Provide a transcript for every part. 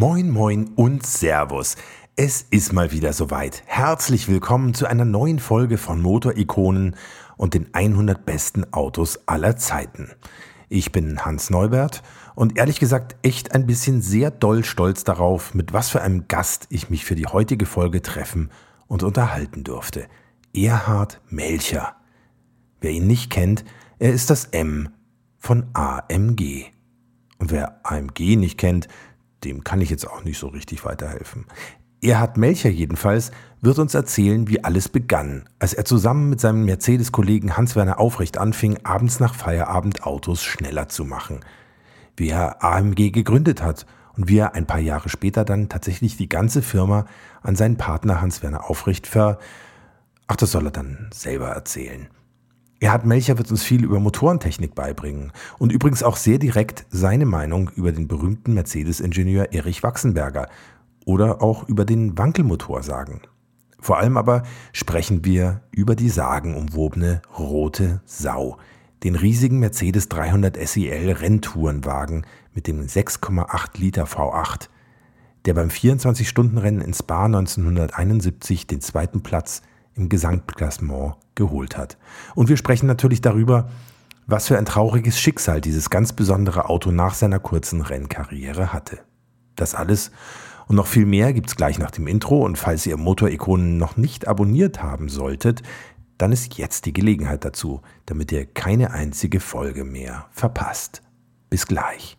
Moin, moin und Servus. Es ist mal wieder soweit. Herzlich willkommen zu einer neuen Folge von Motorikonen und den 100 besten Autos aller Zeiten. Ich bin Hans Neubert und ehrlich gesagt echt ein bisschen sehr doll stolz darauf, mit was für einem Gast ich mich für die heutige Folge treffen und unterhalten durfte. Erhard Melcher. Wer ihn nicht kennt, er ist das M von AMG. Und wer AMG nicht kennt, dem kann ich jetzt auch nicht so richtig weiterhelfen. Erhard Melcher jedenfalls wird uns erzählen, wie alles begann, als er zusammen mit seinem Mercedes-Kollegen Hans-Werner Aufrecht anfing, abends nach Feierabend Autos schneller zu machen. Wie er AMG gegründet hat und wie er ein paar Jahre später dann tatsächlich die ganze Firma an seinen Partner Hans-Werner Aufrecht ver... Ach, das soll er dann selber erzählen. Erhard Melcher wird uns viel über Motorentechnik beibringen und übrigens auch sehr direkt seine Meinung über den berühmten Mercedes-Ingenieur Erich Wachsenberger oder auch über den Wankelmotor sagen. Vor allem aber sprechen wir über die sagenumwobene Rote Sau, den riesigen Mercedes 300 SEL Renntourenwagen mit dem 6,8 Liter V8, der beim 24-Stunden-Rennen in Spa 1971 den zweiten Platz im Gesamtklassement geholt hat. Und wir sprechen natürlich darüber, was für ein trauriges Schicksal dieses ganz besondere Auto nach seiner kurzen Rennkarriere hatte. Das alles und noch viel mehr gibt's gleich nach dem Intro und falls ihr Motorikonen noch nicht abonniert haben solltet, dann ist jetzt die Gelegenheit dazu, damit ihr keine einzige Folge mehr verpasst. Bis gleich.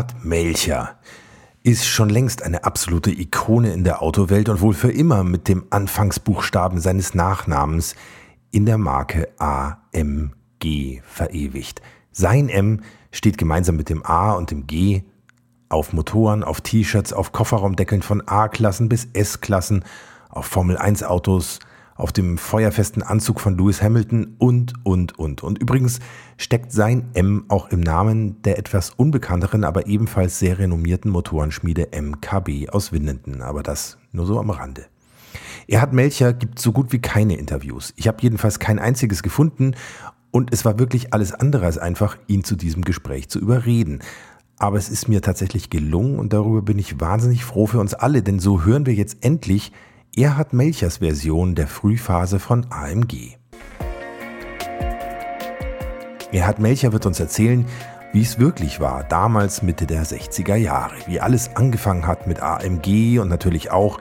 Erhard Melcher ist schon längst eine absolute Ikone in der Autowelt und wohl für immer mit dem Anfangsbuchstaben seines Nachnamens in der Marke AMG verewigt. Sein M steht gemeinsam mit dem A und dem G auf Motoren, auf T-Shirts, auf Kofferraumdeckeln von A-Klassen bis S-Klassen, auf Formel 1 Autos, auf dem feuerfesten Anzug von Lewis Hamilton und, und, und. Und übrigens steckt sein M auch im Namen der etwas unbekannteren, aber ebenfalls sehr renommierten Motorenschmiede MKB aus Winnenden. Aber das nur so am Rande. Erhard Melcher gibt so gut wie keine Interviews. Ich habe jedenfalls kein einziges gefunden und es war wirklich alles andere als einfach, ihn zu diesem Gespräch zu überreden. Aber es ist mir tatsächlich gelungen und darüber bin ich wahnsinnig froh für uns alle, denn so hören wir jetzt endlich, Erhard Melchers Version der Frühphase von AMG. Erhard Melcher wird uns erzählen, wie es wirklich war, damals Mitte der 60er Jahre, wie alles angefangen hat mit AMG und natürlich auch,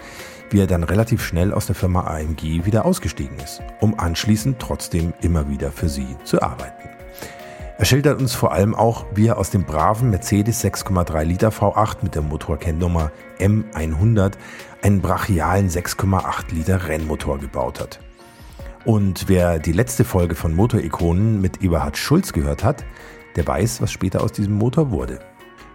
wie er dann relativ schnell aus der Firma AMG wieder ausgestiegen ist, um anschließend trotzdem immer wieder für sie zu arbeiten. Er schildert uns vor allem auch, wie er aus dem braven Mercedes 6,3 Liter V8 mit der Motorkennnummer M100 einen brachialen 6,8 Liter Rennmotor gebaut hat. Und wer die letzte Folge von Motorikonen mit Eberhard Schulz gehört hat, der weiß, was später aus diesem Motor wurde.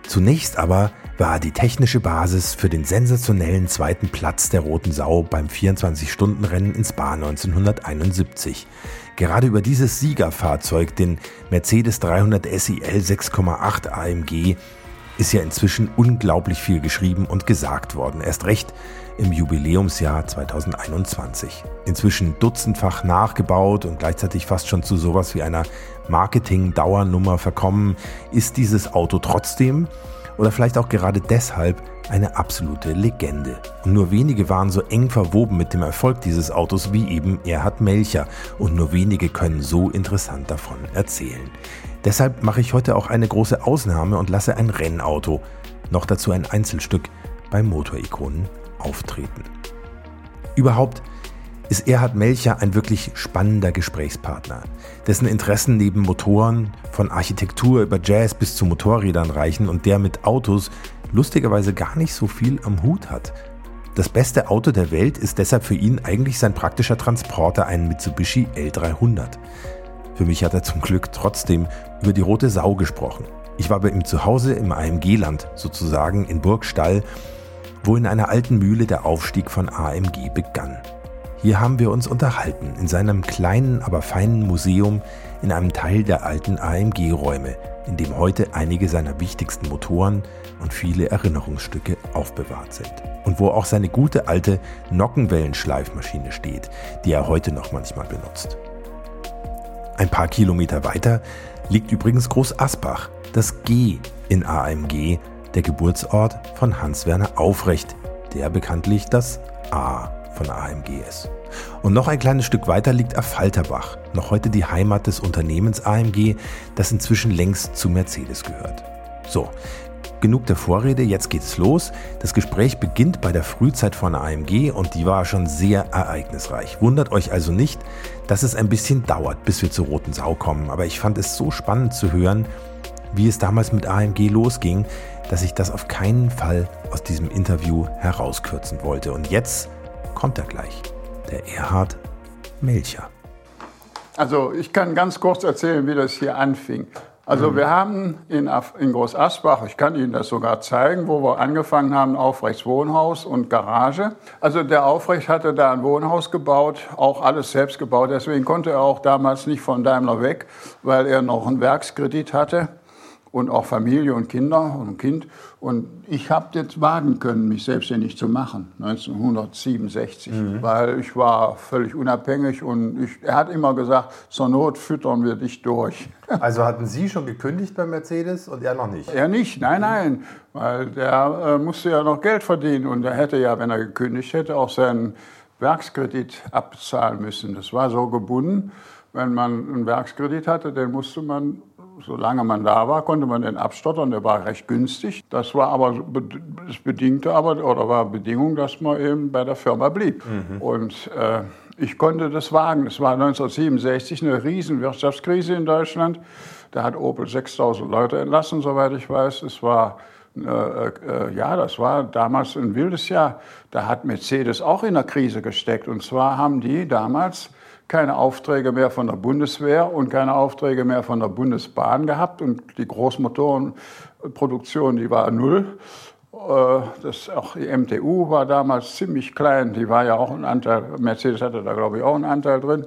Zunächst aber war die technische Basis für den sensationellen zweiten Platz der Roten Sau beim 24-Stunden-Rennen in Spa 1971. Gerade über dieses Siegerfahrzeug, den Mercedes 300 SEL 6,8 AMG, ist ja inzwischen unglaublich viel geschrieben und gesagt worden. Erst recht im Jubiläumsjahr 2021. Inzwischen dutzendfach nachgebaut und gleichzeitig fast schon zu sowas wie einer Marketing-Dauernummer verkommen, ist dieses Auto trotzdem oder vielleicht auch gerade deshalb eine absolute Legende. Und nur wenige waren so eng verwoben mit dem Erfolg dieses Autos wie eben Erhard Melcher und nur wenige können so interessant davon erzählen. Deshalb mache ich heute auch eine große Ausnahme und lasse ein Rennauto, noch dazu ein Einzelstück, bei Motorikonen auftreten. Überhaupt ist Erhard Melcher ein wirklich spannender Gesprächspartner, dessen Interessen neben Motoren von Architektur über Jazz bis zu Motorrädern reichen und der mit Autos lustigerweise gar nicht so viel am Hut hat. Das beste Auto der Welt ist deshalb für ihn eigentlich sein praktischer Transporter, ein Mitsubishi L300. Für mich hat er zum Glück trotzdem über die rote Sau gesprochen. Ich war bei ihm zu Hause im AMG-Land, sozusagen in Burgstall, wo in einer alten Mühle der Aufstieg von AMG begann. Hier haben wir uns unterhalten, in seinem kleinen, aber feinen Museum, in einem Teil der alten AMG-Räume, in dem heute einige seiner wichtigsten Motoren und viele Erinnerungsstücke aufbewahrt sind. Und wo auch seine gute alte Nockenwellenschleifmaschine steht, die er heute noch manchmal benutzt. Ein paar Kilometer weiter liegt übrigens Groß Asbach, das G in AMG, der Geburtsort von Hans-Werner Aufrecht, der bekanntlich das A von AMG ist. Und noch ein kleines Stück weiter liegt Affalterbach, noch heute die Heimat des Unternehmens AMG, das inzwischen längst zu Mercedes gehört. So, genug der Vorrede, jetzt geht's los. Das Gespräch beginnt bei der Frühzeit von AMG und die war schon sehr ereignisreich. Wundert euch also nicht, dass es ein bisschen dauert, bis wir zur roten Sau kommen, aber ich fand es so spannend zu hören, wie es damals mit AMG losging, dass ich das auf keinen Fall aus diesem Interview herauskürzen wollte. Und jetzt kommt er gleich, der Erhard Melcher. Also ich kann ganz kurz erzählen, wie das hier anfing. Also mhm. wir haben in, in Groß Asbach, ich kann Ihnen das sogar zeigen, wo wir angefangen haben, Aufrechts Wohnhaus und Garage. Also der Aufrecht hatte da ein Wohnhaus gebaut, auch alles selbst gebaut. Deswegen konnte er auch damals nicht von Daimler weg, weil er noch einen Werkskredit hatte und auch Familie und Kinder und Kind. Und ich habe jetzt wagen können, mich selbstständig zu machen, 1967, mhm. weil ich war völlig unabhängig und ich, er hat immer gesagt, zur Not füttern wir dich durch. Also hatten Sie schon gekündigt bei Mercedes und er noch nicht? Er nicht, nein, nein, weil der äh, musste ja noch Geld verdienen und er hätte ja, wenn er gekündigt hätte, auch seinen Werkskredit abzahlen müssen. Das war so gebunden, wenn man einen Werkskredit hatte, den musste man solange man da war, konnte man den abstottern. Der war recht günstig. Das war aber das bedingte aber oder war Bedingung, dass man eben bei der Firma blieb. Mhm. Und äh, ich konnte das wagen. Es war 1967 eine riesen Wirtschaftskrise in Deutschland. Da hat Opel 6000 Leute entlassen, soweit ich weiß. Es war äh, äh, ja, das war damals ein wildes Jahr. Da hat Mercedes auch in der Krise gesteckt. Und zwar haben die damals keine Aufträge mehr von der Bundeswehr und keine Aufträge mehr von der Bundesbahn gehabt. Und die Großmotorenproduktion, die war null. Äh, das, auch die MTU war damals ziemlich klein. Die war ja auch ein Anteil, Mercedes hatte da, glaube ich, auch einen Anteil drin.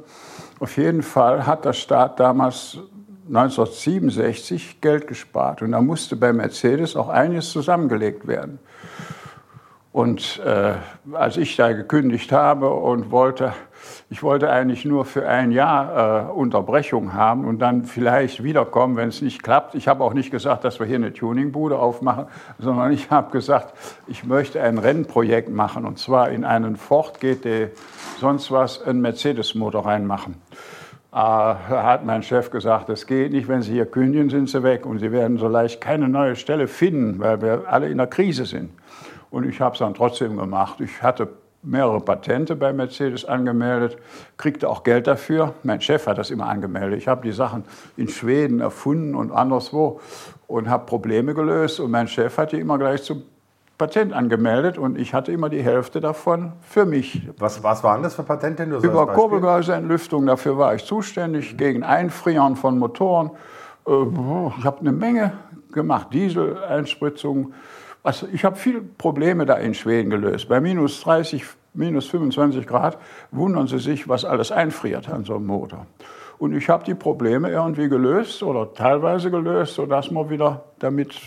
Auf jeden Fall hat der Staat damals 1967 Geld gespart. Und da musste bei Mercedes auch einiges zusammengelegt werden. Und äh, als ich da gekündigt habe und wollte ich wollte eigentlich nur für ein Jahr äh, Unterbrechung haben und dann vielleicht wiederkommen, wenn es nicht klappt. Ich habe auch nicht gesagt, dass wir hier eine Tuningbude aufmachen, sondern ich habe gesagt, ich möchte ein Rennprojekt machen und zwar in einen Ford GT, sonst was, einen Mercedes-Motor reinmachen. Äh, da hat mein Chef gesagt, das geht nicht, wenn Sie hier kündigen, sind Sie weg und Sie werden so leicht keine neue Stelle finden, weil wir alle in der Krise sind. Und ich habe es dann trotzdem gemacht. Ich hatte mehrere Patente bei Mercedes angemeldet, kriegte auch Geld dafür. Mein Chef hat das immer angemeldet. Ich habe die Sachen in Schweden erfunden und anderswo und habe Probleme gelöst. Und mein Chef hat die immer gleich zum Patent angemeldet und ich hatte immer die Hälfte davon für mich. Was, was waren das für Patente? Nur so Über Kurbelgaseentlüftung, dafür war ich zuständig, mhm. gegen Einfrieren von Motoren. Äh, ich habe eine Menge gemacht, Dieseleinspritzung. Also ich habe viele Probleme da in Schweden gelöst. Bei minus 30, minus 25 Grad wundern Sie sich, was alles einfriert an so einem Motor. Und ich habe die Probleme irgendwie gelöst oder teilweise gelöst, sodass man wieder damit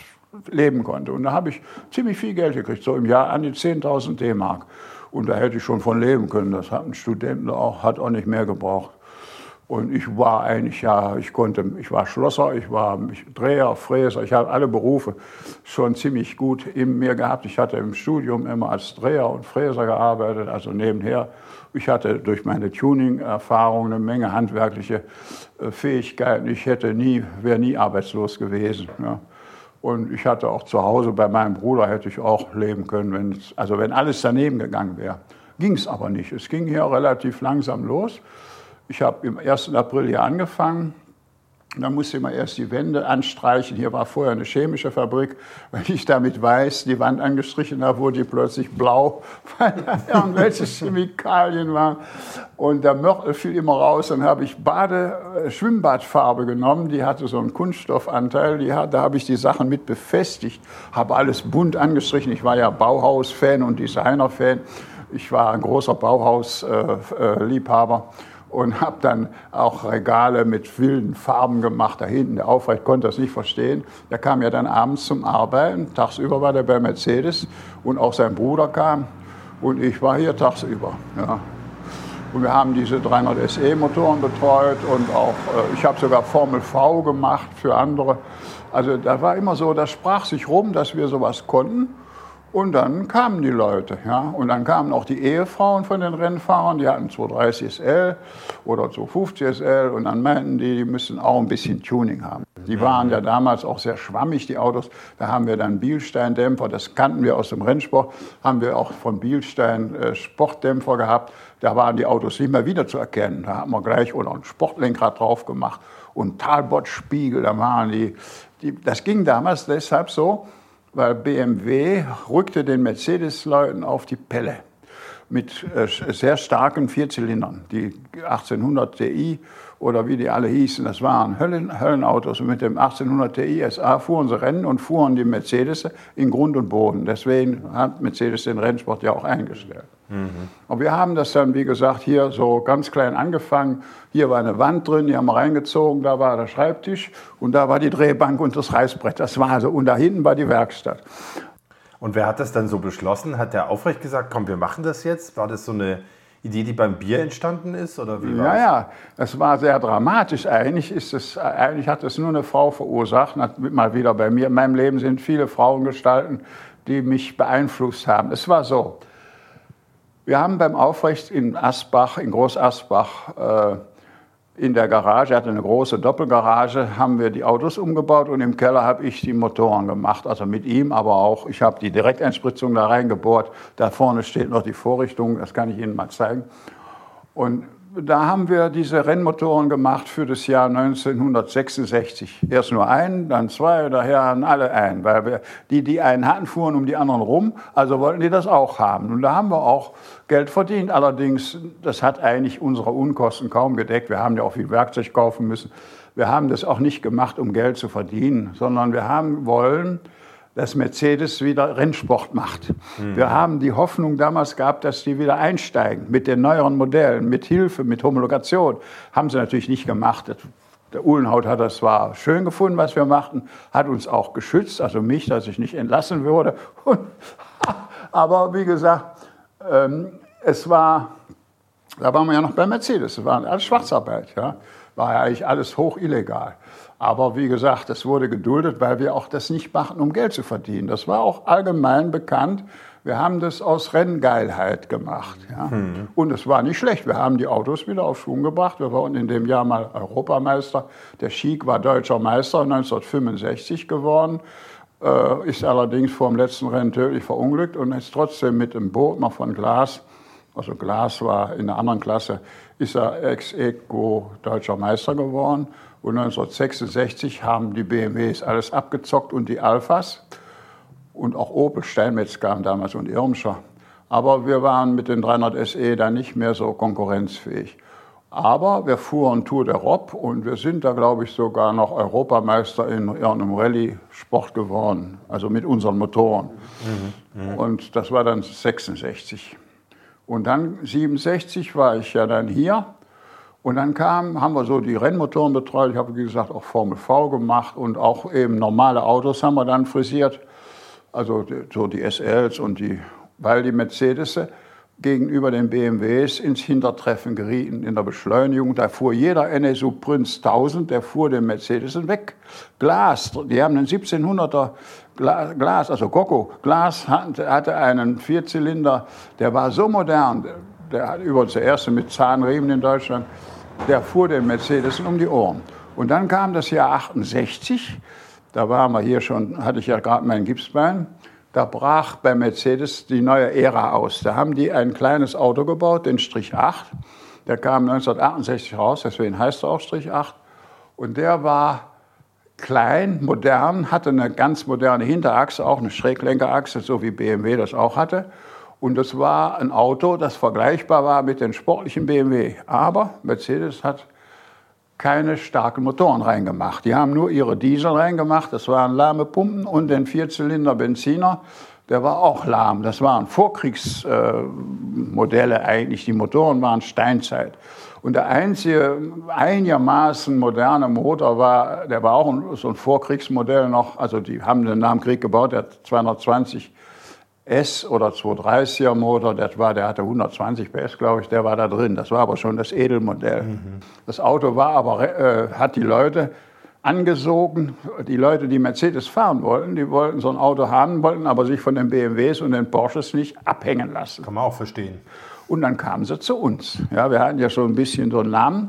leben konnte. Und da habe ich ziemlich viel Geld gekriegt, so im Jahr an die 10.000 D-Mark. Und da hätte ich schon von leben können. Das hat ein Student auch, hat auch nicht mehr gebraucht. Und ich war eigentlich, ja, ich konnte, ich war Schlosser, ich war Dreher, Fräser, ich habe alle Berufe schon ziemlich gut in mir gehabt. Ich hatte im Studium immer als Dreher und Fräser gearbeitet, also nebenher. Ich hatte durch meine Tuning-Erfahrung eine Menge handwerkliche äh, Fähigkeiten. Ich hätte nie, wäre nie arbeitslos gewesen. Ja. Und ich hatte auch zu Hause bei meinem Bruder hätte ich auch leben können, wenn, also wenn alles daneben gegangen wäre. Ging es aber nicht. Es ging hier relativ langsam los. Ich habe im 1. April hier angefangen Da musste man erst die Wände anstreichen. Hier war vorher eine chemische Fabrik. Wenn ich damit weiß, die Wand angestrichen habe, wurde die plötzlich blau, weil da irgendwelche Chemikalien waren. Und der Mörtel fiel immer raus. Dann habe ich Bade, äh, Schwimmbadfarbe genommen. Die hatte so einen Kunststoffanteil. Hat, da habe ich die Sachen mit befestigt. Habe alles bunt angestrichen. Ich war ja Bauhaus-Fan und Designer-Fan. Ich war ein großer Bauhaus-Liebhaber. Äh, äh, und habe dann auch Regale mit wilden Farben gemacht. Da hinten, der Aufrecht konnte das nicht verstehen. Der kam ja dann abends zum Arbeiten. Tagsüber war der bei Mercedes und auch sein Bruder kam. Und ich war hier tagsüber. Ja. Und wir haben diese 300 SE-Motoren betreut und auch, äh, ich habe sogar Formel V gemacht für andere. Also da war immer so, das sprach sich rum, dass wir sowas konnten. Und dann kamen die Leute, ja. Und dann kamen auch die Ehefrauen von den Rennfahrern, die hatten 230 SL oder 250 SL und dann meinten die, die müssen auch ein bisschen Tuning haben. Die waren ja damals auch sehr schwammig, die Autos. Da haben wir dann Bielstein-Dämpfer, das kannten wir aus dem Rennsport, haben wir auch von Bielstein äh, Sportdämpfer gehabt. Da waren die Autos nicht mehr wiederzuerkennen. Da haben wir gleich oder ein Sportlenkrad drauf gemacht und Talbot-Spiegel, da waren die, die, das ging damals deshalb so, weil BMW rückte den Mercedes-Leuten auf die Pelle mit äh, sehr starken Vierzylindern. Die 1800 Ti oder wie die alle hießen, das waren Höllen, Höllenautos. Und mit dem 1800 Ti SA fuhren sie Rennen und fuhren die Mercedes in Grund und Boden. Deswegen hat Mercedes den Rennsport ja auch eingestellt. Mhm. Und wir haben das dann, wie gesagt, hier so ganz klein angefangen. Hier war eine Wand drin, die haben wir reingezogen, da war der Schreibtisch und da war die Drehbank und das Reißbrett. Das war so. Und da hinten war die Werkstatt. Und wer hat das dann so beschlossen? Hat der aufrecht gesagt, komm, wir machen das jetzt? War das so eine Idee, die beim Bier entstanden ist? Oder wie ja, ja, es war sehr dramatisch. Eigentlich, ist es, eigentlich hat es nur eine Frau verursacht. Mal wieder bei mir. In meinem Leben sind viele Frauengestalten, die mich beeinflusst haben. Es war so. Wir haben beim Aufrecht in Asbach, in Groß Asbach, äh, in der Garage, er hatte eine große Doppelgarage, haben wir die Autos umgebaut und im Keller habe ich die Motoren gemacht. Also mit ihm, aber auch, ich habe die Direkteinspritzung da reingebohrt. Da vorne steht noch die Vorrichtung, das kann ich Ihnen mal zeigen. Und da haben wir diese Rennmotoren gemacht für das Jahr 1966. Erst nur einen, dann zwei, daher alle einen, weil wir, die, die einen hatten, fuhren um die anderen rum, also wollten die das auch haben. Und da haben wir auch Geld verdient. Allerdings, das hat eigentlich unsere Unkosten kaum gedeckt. Wir haben ja auch viel Werkzeug kaufen müssen. Wir haben das auch nicht gemacht, um Geld zu verdienen, sondern wir haben wollen, dass Mercedes wieder Rennsport macht. Mhm. Wir haben die Hoffnung damals gehabt, dass die wieder einsteigen mit den neueren Modellen, mit Hilfe, mit Homologation. Haben sie natürlich nicht gemacht. Der Uhlenhaut hat das zwar schön gefunden, was wir machten, hat uns auch geschützt, also mich, dass ich nicht entlassen wurde. aber wie gesagt, ähm, es war, da waren wir ja noch bei Mercedes, es war alles Schwarzarbeit, ja? war ja eigentlich alles hoch illegal. Aber wie gesagt, das wurde geduldet, weil wir auch das nicht machten, um Geld zu verdienen. Das war auch allgemein bekannt. Wir haben das aus Renngeilheit gemacht. Ja. Hm. Und es war nicht schlecht. Wir haben die Autos wieder auf Schwung gebracht. Wir waren in dem Jahr mal Europameister. Der Schick war deutscher Meister 1965 geworden. Äh, ist allerdings vor dem letzten Rennen tödlich verunglückt und ist trotzdem mit dem Boot noch von Glas, also Glas war in einer anderen Klasse, ist er ex-equo deutscher Meister geworden. Und 1966 haben die BMWs alles abgezockt und die Alphas. Und auch Opel Steinmetz kam damals und Irmscher. Aber wir waren mit den 300 SE dann nicht mehr so konkurrenzfähig. Aber wir fuhren Tour de Rob und wir sind da, glaube ich, sogar noch Europameister in irgendeinem Rallye-Sport geworden, also mit unseren Motoren. Mhm, mh. Und das war dann 66. Und dann 67 war ich ja dann hier und dann kam, haben wir so die Rennmotoren betreut. Ich habe, wie gesagt, auch Formel V gemacht und auch eben normale Autos haben wir dann frisiert. Also so die SLs und die, weil die Mercedes gegenüber den BMWs ins Hintertreffen gerieten in der Beschleunigung. Da fuhr jeder NSU Prinz 1000, der fuhr den Mercedes weg. Glas, die haben einen 1700er Glas, also Coco, Glas hatte einen Vierzylinder, der war so modern, der hat übrigens der erste mit Zahnriemen in Deutschland, der fuhr den Mercedes um die Ohren. Und dann kam das Jahr 68, da waren wir hier schon, hatte ich ja gerade mein Gipsbein, da brach bei Mercedes die neue Ära aus. Da haben die ein kleines Auto gebaut, den Strich 8. Der kam 1968 raus, deswegen heißt er auch Strich 8. Und der war klein, modern, hatte eine ganz moderne Hinterachse, auch eine Schräglenkerachse, so wie BMW das auch hatte. Und das war ein Auto, das vergleichbar war mit den sportlichen BMW. Aber Mercedes hat keine starken Motoren reingemacht. Die haben nur ihre Diesel reingemacht. Das waren lahme Pumpen und den Vierzylinder Benziner. Der war auch lahm. Das waren Vorkriegsmodelle äh, eigentlich. Die Motoren waren Steinzeit. Und der einzige einigermaßen moderne Motor war, der war auch so ein Vorkriegsmodell noch. Also die haben den dem Krieg gebaut, der 220 S oder 230er Motor, das war, der hatte 120 PS, glaube ich, der war da drin. Das war aber schon das Edelmodell. Mhm. Das Auto war aber, äh, hat die Leute angesogen. Die Leute, die Mercedes fahren wollten, die wollten so ein Auto haben, wollten aber sich von den BMWs und den Porsches nicht abhängen lassen. Kann man auch verstehen. Und dann kamen sie zu uns. Ja, wir hatten ja schon ein bisschen so einen Namen.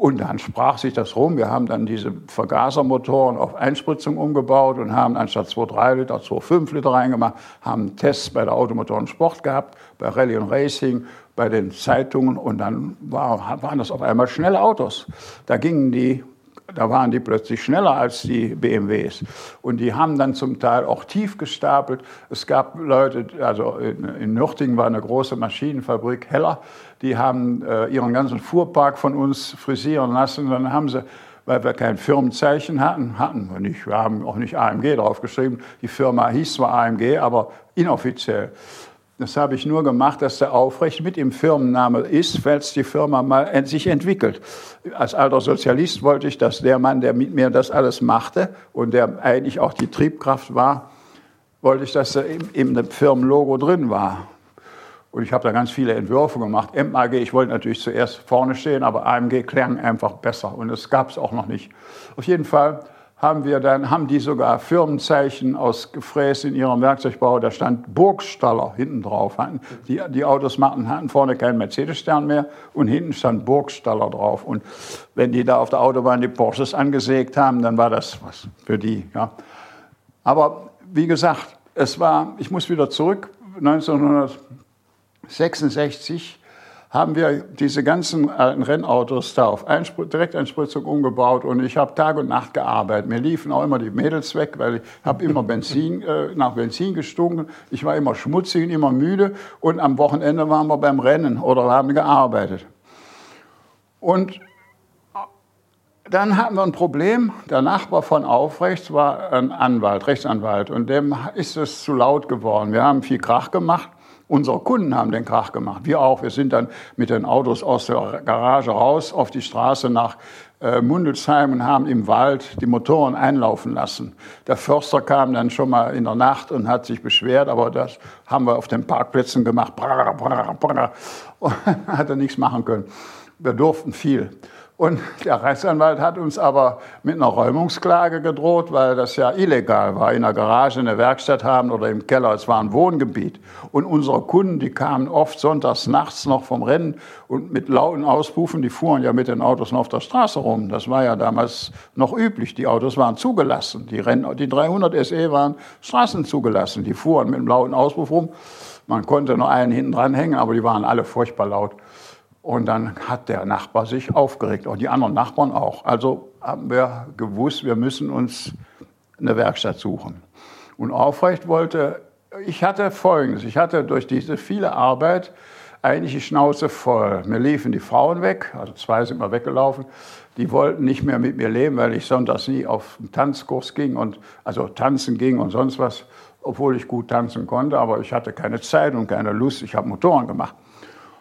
Und dann sprach sich das rum. Wir haben dann diese Vergasermotoren auf Einspritzung umgebaut und haben anstatt 2,3 Liter 2,5 Liter reingemacht, haben Tests bei der Automotoren Sport gehabt, bei Rallye und Racing, bei den Zeitungen und dann war, waren das auf einmal schnelle Autos. Da gingen die da waren die plötzlich schneller als die BMWs. Und die haben dann zum Teil auch tief gestapelt. Es gab Leute, also in, in Nürtingen war eine große Maschinenfabrik, Heller, die haben äh, ihren ganzen Fuhrpark von uns frisieren lassen. Dann haben sie weil wir kein Firmenzeichen hatten, hatten wir nicht. Wir haben auch nicht AMG draufgeschrieben. Die Firma hieß zwar AMG, aber inoffiziell. Das habe ich nur gemacht, dass der Aufrecht mit im Firmenname ist, falls die Firma mal sich entwickelt. Als alter Sozialist wollte ich, dass der Mann, der mit mir das alles machte und der eigentlich auch die Triebkraft war, wollte ich, dass er im, Firmenlogo drin war. Und ich habe da ganz viele Entwürfe gemacht. MAG, ich wollte natürlich zuerst vorne stehen, aber AMG klang einfach besser und das gab es auch noch nicht. Auf jeden Fall haben wir dann, haben die sogar Firmenzeichen aus Gefräß in ihrem Werkzeugbau, da stand Burgstaller hinten drauf. Die, die Autos hatten, hatten vorne keinen Mercedes-Stern mehr und hinten stand Burgstaller drauf. Und wenn die da auf der Autobahn die Porsches angesägt haben, dann war das was für die. Ja. Aber wie gesagt, es war, ich muss wieder zurück, 1966 haben wir diese ganzen alten Rennautos da auf Einspr Direkteinspritzung umgebaut und ich habe Tag und Nacht gearbeitet. Mir liefen auch immer die Mädels weg, weil ich habe immer Benzin, äh, nach Benzin gestunken. Ich war immer schmutzig und immer müde und am Wochenende waren wir beim Rennen oder haben gearbeitet. Und dann hatten wir ein Problem. Der Nachbar von Aufrechts war ein Anwalt, Rechtsanwalt, und dem ist es zu laut geworden. Wir haben viel Krach gemacht. Unsere Kunden haben den Krach gemacht. Wir auch. Wir sind dann mit den Autos aus der Garage raus auf die Straße nach äh, Mundelsheim und haben im Wald die Motoren einlaufen lassen. Der Förster kam dann schon mal in der Nacht und hat sich beschwert, aber das haben wir auf den Parkplätzen gemacht. Brrr, brrr, brrr. Und hat er nichts machen können. Wir durften viel. Und der Rechtsanwalt hat uns aber mit einer Räumungsklage gedroht, weil das ja illegal war, in der Garage eine Werkstatt haben oder im Keller. Es war ein Wohngebiet. Und unsere Kunden, die kamen oft sonntags nachts noch vom Rennen und mit lauten Auspufen, die fuhren ja mit den Autos noch auf der Straße rum. Das war ja damals noch üblich. Die Autos waren zugelassen. Die, Renn die 300 SE waren Straßen zugelassen. Die fuhren mit einem lauten Auspuff rum. Man konnte noch einen hinten dran hängen, aber die waren alle furchtbar laut. Und dann hat der Nachbar sich aufgeregt, auch die anderen Nachbarn auch. Also haben wir gewusst, wir müssen uns eine Werkstatt suchen. Und Aufrecht wollte, ich hatte Folgendes, ich hatte durch diese viele Arbeit eigentlich die Schnauze voll. Mir liefen die Frauen weg, also zwei sind mal weggelaufen, die wollten nicht mehr mit mir leben, weil ich sonntags nie auf einen Tanzkurs ging und also tanzen ging und sonst was, obwohl ich gut tanzen konnte, aber ich hatte keine Zeit und keine Lust, ich habe Motoren gemacht.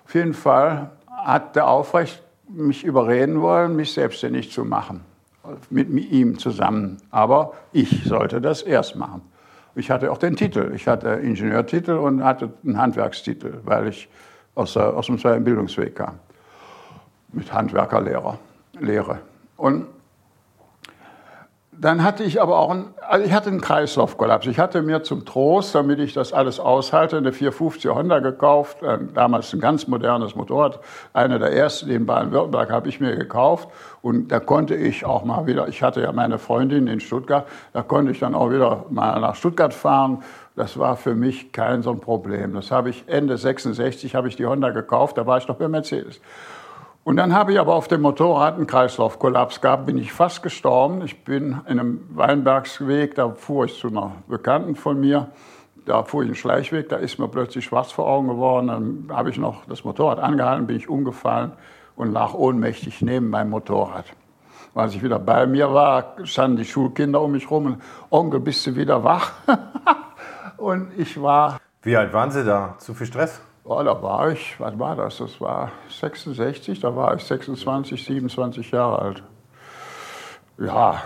Auf jeden Fall hat der Aufrecht mich überreden wollen, mich selbstständig zu machen. Mit ihm zusammen. Aber ich sollte das erst machen. Ich hatte auch den Titel. Ich hatte Ingenieurtitel und hatte einen Handwerkstitel, weil ich aus, aus dem zweiten Bildungsweg kam. Mit Handwerkerlehre. Lehre. Und dann hatte ich aber auch einen, also ich hatte einen Kreislaufkollaps. Ich hatte mir zum Trost, damit ich das alles aushalte, eine 450 Honda gekauft, damals ein ganz modernes Motorrad, eine der ersten in Baden-Württemberg habe ich mir gekauft und da konnte ich auch mal wieder, ich hatte ja meine Freundin in Stuttgart, da konnte ich dann auch wieder mal nach Stuttgart fahren. Das war für mich kein so ein Problem. Das habe ich Ende 66 habe ich die Honda gekauft, da war ich noch bei Mercedes. Und dann habe ich aber auf dem Motorrad einen Kreislaufkollaps gehabt, bin ich fast gestorben. Ich bin in einem Weinbergsweg, da fuhr ich zu einer Bekannten von mir, da fuhr ich einen Schleichweg, da ist mir plötzlich schwarz vor Augen geworden. Dann habe ich noch das Motorrad angehalten, bin ich umgefallen und lag ohnmächtig neben meinem Motorrad. Als ich wieder bei mir war, standen die Schulkinder um mich rum und Onkel, bist du wieder wach? und ich war. Wie alt waren Sie da? Zu viel Stress? Oh, da war ich, was war das? Das war 66, da war ich 26, 27 Jahre alt. Ja,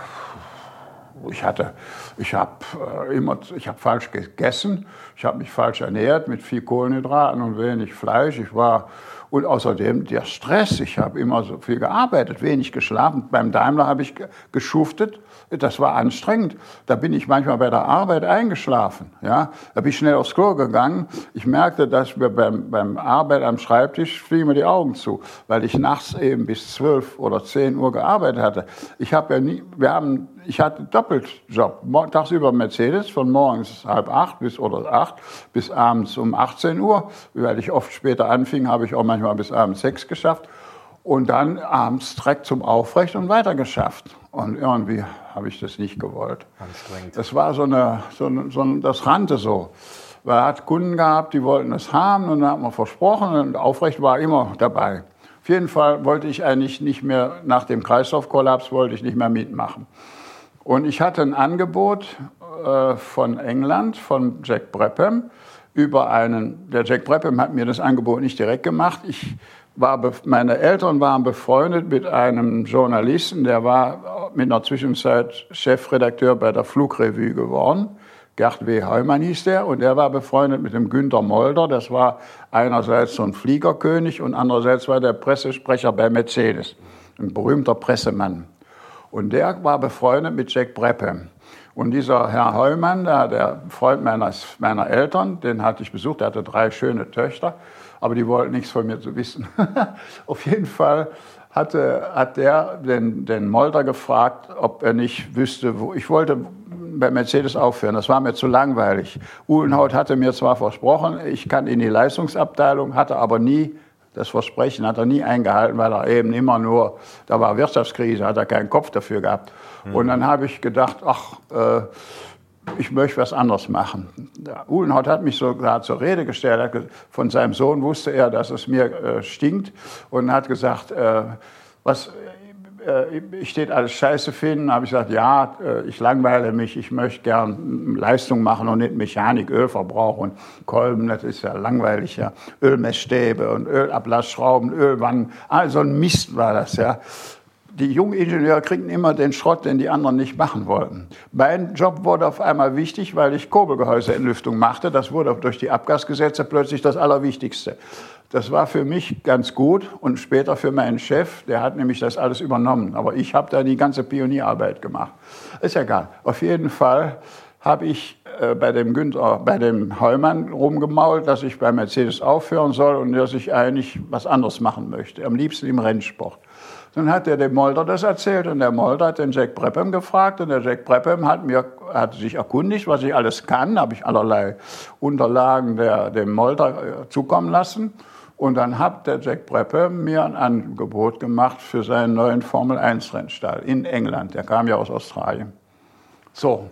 ich hatte, ich habe äh, immer, ich habe falsch gegessen, ich habe mich falsch ernährt mit viel Kohlenhydraten und wenig Fleisch. Ich war und außerdem der Stress. Ich habe immer so viel gearbeitet, wenig geschlafen. Beim Daimler habe ich geschuftet. Das war anstrengend. Da bin ich manchmal bei der Arbeit eingeschlafen. Ja, da bin ich schnell aufs Klo gegangen. Ich merkte, dass wir beim, beim Arbeit am Schreibtisch fliegen mir die Augen zu, weil ich nachts eben bis zwölf oder zehn Uhr gearbeitet hatte. Ich habe ja nie, wir haben ich hatte Doppeljob. Tagsüber Mercedes von morgens halb acht bis oder acht bis abends um 18 Uhr. Weil ich oft später anfing, habe ich auch manchmal bis abends sechs geschafft. Und dann abends direkt zum Aufrecht und weiter geschafft. Und irgendwie habe ich das nicht gewollt. Anstrengend. Das war so eine, so eine, so das rannte so. Weil er hat Kunden gehabt, die wollten es haben und dann hat man versprochen und Aufrecht war immer dabei. Auf jeden Fall wollte ich eigentlich nicht mehr, nach dem Kreislaufkollaps wollte ich nicht mehr mitmachen. Und ich hatte ein Angebot äh, von England, von Jack Brabham, über einen, der Jack Brabham hat mir das Angebot nicht direkt gemacht. Ich war, meine Eltern waren befreundet mit einem Journalisten, der war mit einer Zwischenzeit Chefredakteur bei der Flugrevue geworden. Gerd W. Heumann hieß der und der war befreundet mit dem Günter Molder. Das war einerseits so ein Fliegerkönig und andererseits war der Pressesprecher bei Mercedes, ein berühmter Pressemann. Und der war befreundet mit Jack Brabham. Und dieser Herr Heumann, der Freund meines, meiner Eltern, den hatte ich besucht, der hatte drei schöne Töchter, aber die wollten nichts von mir zu wissen. Auf jeden Fall hatte, hat der den, den Molder gefragt, ob er nicht wüsste, wo ich wollte bei Mercedes aufhören. Das war mir zu langweilig. Uhlenhaut hatte mir zwar versprochen, ich kann in die Leistungsabteilung, hatte aber nie das Versprechen hat er nie eingehalten, weil er eben immer nur, da war Wirtschaftskrise, hat er keinen Kopf dafür gehabt. Mhm. Und dann habe ich gedacht, ach, äh, ich möchte was anderes machen. Uhlenhaut hat mich sogar zur Rede gestellt. Von seinem Sohn wusste er, dass es mir äh, stinkt und hat gesagt, äh, was, äh, steht alles scheiße finden, habe ich gesagt, ja, äh, ich langweile mich, ich möchte gern Leistung machen und nicht Mechanik, Ölverbrauch und Kolben, das ist ja langweilig, ja. Ölmessstäbe und Ölablassschrauben, Ölwannen, also ein Mist war das, ja. Die jungen Ingenieure kriegen immer den Schrott, den die anderen nicht machen wollten. Mein Job wurde auf einmal wichtig, weil ich Kurbelgehäuseentlüftung machte. Das wurde durch die Abgasgesetze plötzlich das Allerwichtigste. Das war für mich ganz gut und später für meinen Chef, der hat nämlich das alles übernommen. Aber ich habe da die ganze Pionierarbeit gemacht. Ist ja egal. Auf jeden Fall habe ich äh, bei dem Günther, bei dem Heumann rumgemault, dass ich bei Mercedes aufhören soll und dass ich eigentlich was anderes machen möchte. Am liebsten im Rennsport. Dann hat er dem Molder das erzählt und der Molder hat den Jack Brabham gefragt und der Jack Brabham hat, mir, hat sich erkundigt, was ich alles kann. Da habe ich allerlei Unterlagen der, dem Molder äh, zukommen lassen. Und dann hat der Jack Brabham mir ein Angebot gemacht für seinen neuen Formel-1-Rennstall in England. Der kam ja aus Australien. So,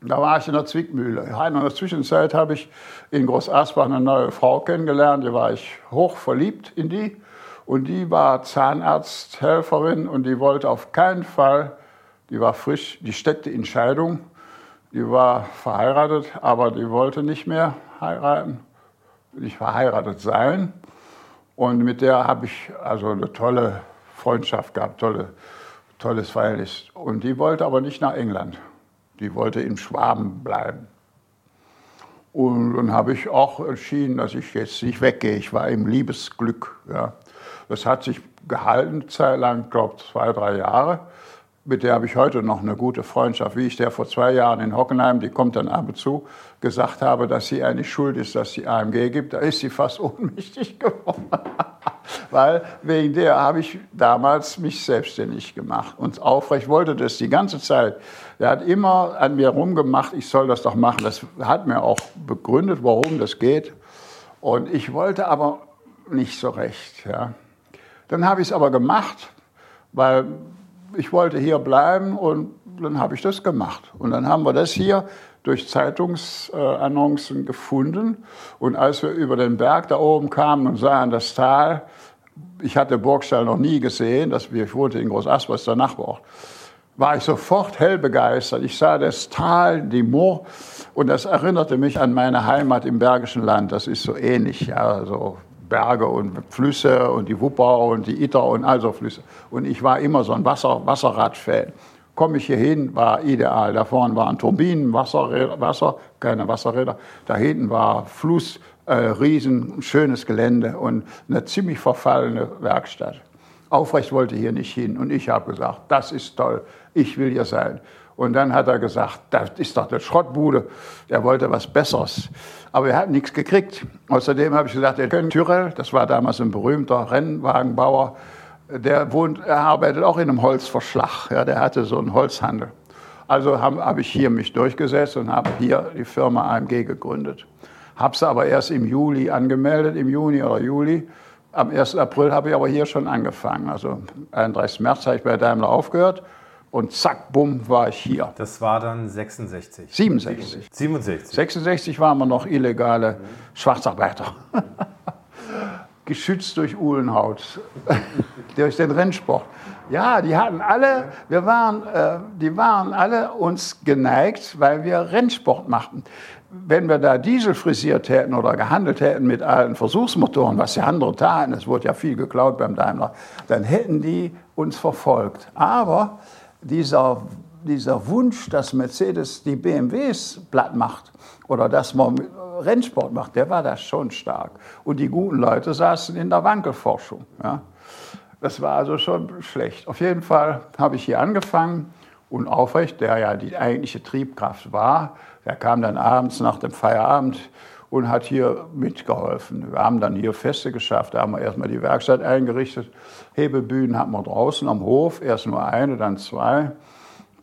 da war ich in der Zwickmühle. In der Zwischenzeit habe ich in Groß Asbach eine neue Frau kennengelernt. Da war ich hoch verliebt in die. Und die war Zahnarzthelferin und die wollte auf keinen Fall, die war frisch, die steckte in Scheidung. Die war verheiratet, aber die wollte nicht mehr heiraten nicht verheiratet sein. Und mit der habe ich also eine tolle Freundschaft gehabt, tolle, tolles Verhältnis. Und die wollte aber nicht nach England. Die wollte in Schwaben bleiben. Und dann habe ich auch entschieden, dass ich jetzt nicht weggehe. Ich war im Liebesglück. Ja. Das hat sich gehalten, Zeit lang, glaube zwei, drei Jahre mit der habe ich heute noch eine gute Freundschaft, wie ich der vor zwei Jahren in Hockenheim, die kommt dann ab und zu, gesagt habe, dass sie eigentlich schuld ist, dass sie AMG gibt. Da ist sie fast ohnmächtig geworden. Weil wegen der habe ich damals mich selbstständig gemacht. Und aufrecht wollte das die ganze Zeit. Er hat immer an mir rumgemacht, ich soll das doch machen. Das hat mir auch begründet, warum das geht. Und ich wollte aber nicht so recht. Ja. Dann habe ich es aber gemacht, weil ich wollte hier bleiben und dann habe ich das gemacht. Und dann haben wir das hier durch Zeitungsannoncen gefunden. Und als wir über den Berg da oben kamen und sahen das Tal, ich hatte Burgstall noch nie gesehen, das, ich wohnte in Groß Asbach, der Nachbarort, war ich sofort hell begeistert. Ich sah das Tal, die Moor und das erinnerte mich an meine Heimat im Bergischen Land. Das ist so ähnlich, ja, so Berge und Flüsse und die Wupper und die Itter und also Flüsse. Und ich war immer so ein Wasser, Wasserrad-Fan. Komme ich hier hin, war ideal. Da vorne waren Turbinen, Wasser, Wasser, keine Wasserräder. Da hinten war Fluss, äh, riesen, schönes Gelände und eine ziemlich verfallene Werkstatt. Aufrecht wollte hier nicht hin. Und ich habe gesagt, das ist toll, ich will hier sein. Und dann hat er gesagt, das ist doch eine Schrottbude. Er wollte was Besseres. Aber er hat nichts gekriegt. Außerdem habe ich gesagt, der Köln Tyrell, das war damals ein berühmter Rennwagenbauer, der wohnt, er arbeitet auch in einem Holzverschlag. Ja, der hatte so einen Holzhandel. Also habe hab ich hier mich durchgesetzt und habe hier die Firma AMG gegründet. Habe sie aber erst im Juli angemeldet, im Juni oder Juli. Am 1. April habe ich aber hier schon angefangen. Also 31. März habe ich bei Daimler aufgehört und zack, bumm, war ich hier. Das war dann 66. 67. 67. 66 waren wir noch illegale mhm. Schwarzarbeiter. Geschützt durch Uhlenhaut, durch den Rennsport. Ja, die hatten alle, wir waren, äh, die waren alle uns geneigt, weil wir Rennsport machten wenn wir da Diesel frisiert hätten oder gehandelt hätten mit alten Versuchsmotoren, was die anderen taten, es wurde ja viel geklaut beim Daimler, dann hätten die uns verfolgt. Aber dieser, dieser Wunsch, dass Mercedes die BMWs platt macht oder dass man Rennsport macht, der war da schon stark. Und die guten Leute saßen in der Wankelforschung. Ja. Das war also schon schlecht. Auf jeden Fall habe ich hier angefangen und Aufrecht, der ja die eigentliche Triebkraft war, der kam dann abends nach dem Feierabend und hat hier mitgeholfen. Wir haben dann hier Feste geschafft. Da haben wir erstmal die Werkstatt eingerichtet. Hebebühnen hatten wir draußen am Hof, erst nur eine, dann zwei.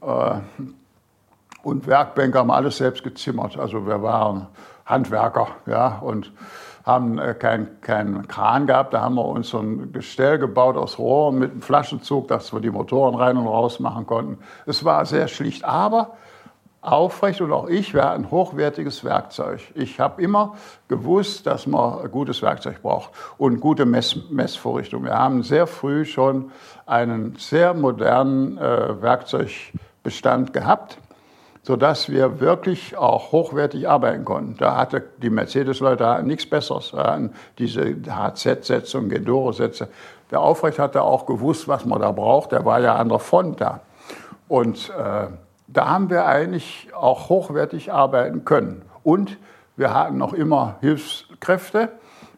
Äh, und Werkbänke haben alles selbst gezimmert. Also wir waren Handwerker ja, und haben äh, keinen kein Kran gehabt. Da haben wir uns so ein Gestell gebaut aus Rohren mit einem Flaschenzug, dass wir die Motoren rein und raus machen konnten. Es war sehr schlicht, aber Aufrecht und auch ich, wir hatten hochwertiges Werkzeug. Ich habe immer gewusst, dass man gutes Werkzeug braucht und gute Mess Messvorrichtungen. Wir haben sehr früh schon einen sehr modernen äh, Werkzeugbestand gehabt, sodass wir wirklich auch hochwertig arbeiten konnten. Da hatte die Mercedes-Leute nichts Besseres. Da diese HZ-Sätze und Gendoro-Sätze. Der Aufrecht hatte auch gewusst, was man da braucht. Der war ja an der Front da. Und äh, da haben wir eigentlich auch hochwertig arbeiten können. Und wir hatten noch immer Hilfskräfte,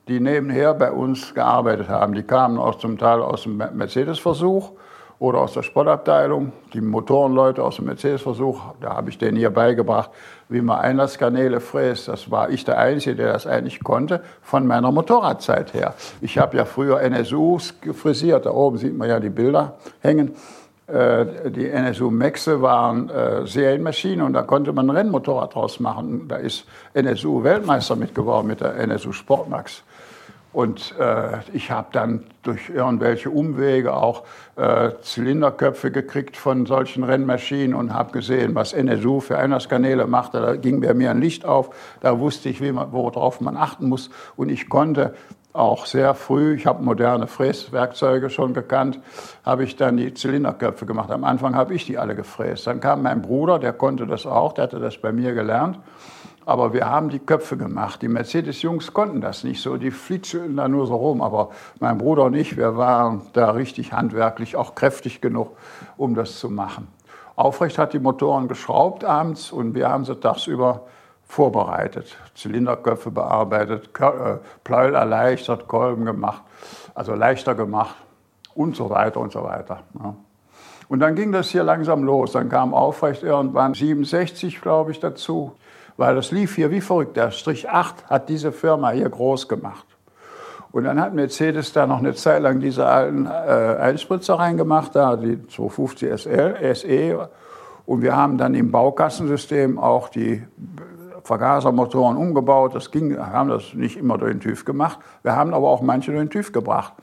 die nebenher bei uns gearbeitet haben. Die kamen auch zum Teil aus dem Mercedes-Versuch oder aus der Sportabteilung. Die Motorenleute aus dem Mercedes-Versuch, da habe ich denen hier beigebracht, wie man Einlasskanäle fräst. Das war ich der Einzige, der das eigentlich konnte, von meiner Motorradzeit her. Ich habe ja früher NSUs gefrisiert. Da oben sieht man ja die Bilder hängen. Äh, die NSU Maxe waren äh, Serienmaschinen und da konnte man ein Rennmotorrad draus machen. Da ist NSU Weltmeister mitgeworden mit der NSU Sportmax. Und äh, ich habe dann durch irgendwelche Umwege auch äh, Zylinderköpfe gekriegt von solchen Rennmaschinen und habe gesehen, was NSU für Einlasskanäle machte. Da ging bei mir ein Licht auf. Da wusste ich, worauf man achten muss. Und ich konnte auch sehr früh, ich habe moderne Fräswerkzeuge schon gekannt, habe ich dann die Zylinderköpfe gemacht. Am Anfang habe ich die alle gefräst. Dann kam mein Bruder, der konnte das auch, der hatte das bei mir gelernt. Aber wir haben die Köpfe gemacht. Die Mercedes-Jungs konnten das nicht so. Die flitschen da nur so rum. Aber mein Bruder und ich, wir waren da richtig handwerklich, auch kräftig genug, um das zu machen. Aufrecht hat die Motoren geschraubt abends und wir haben sie tagsüber vorbereitet, Zylinderköpfe bearbeitet, äh, Pleuel erleichtert, Kolben gemacht, also leichter gemacht und so weiter und so weiter. Und dann ging das hier langsam los. Dann kam Aufrecht irgendwann 67, glaube ich, dazu, weil das lief hier wie verrückt. Der Strich 8 hat diese Firma hier groß gemacht. Und dann hat Mercedes da noch eine Zeit lang diese alten äh, Einspritzer reingemacht, da die 250 SL, SE. Und wir haben dann im Baukassensystem auch die Vergasermotoren umgebaut. Das ging, haben das nicht immer durch den TÜV gemacht. Wir haben aber auch manche durch den TÜV gebracht.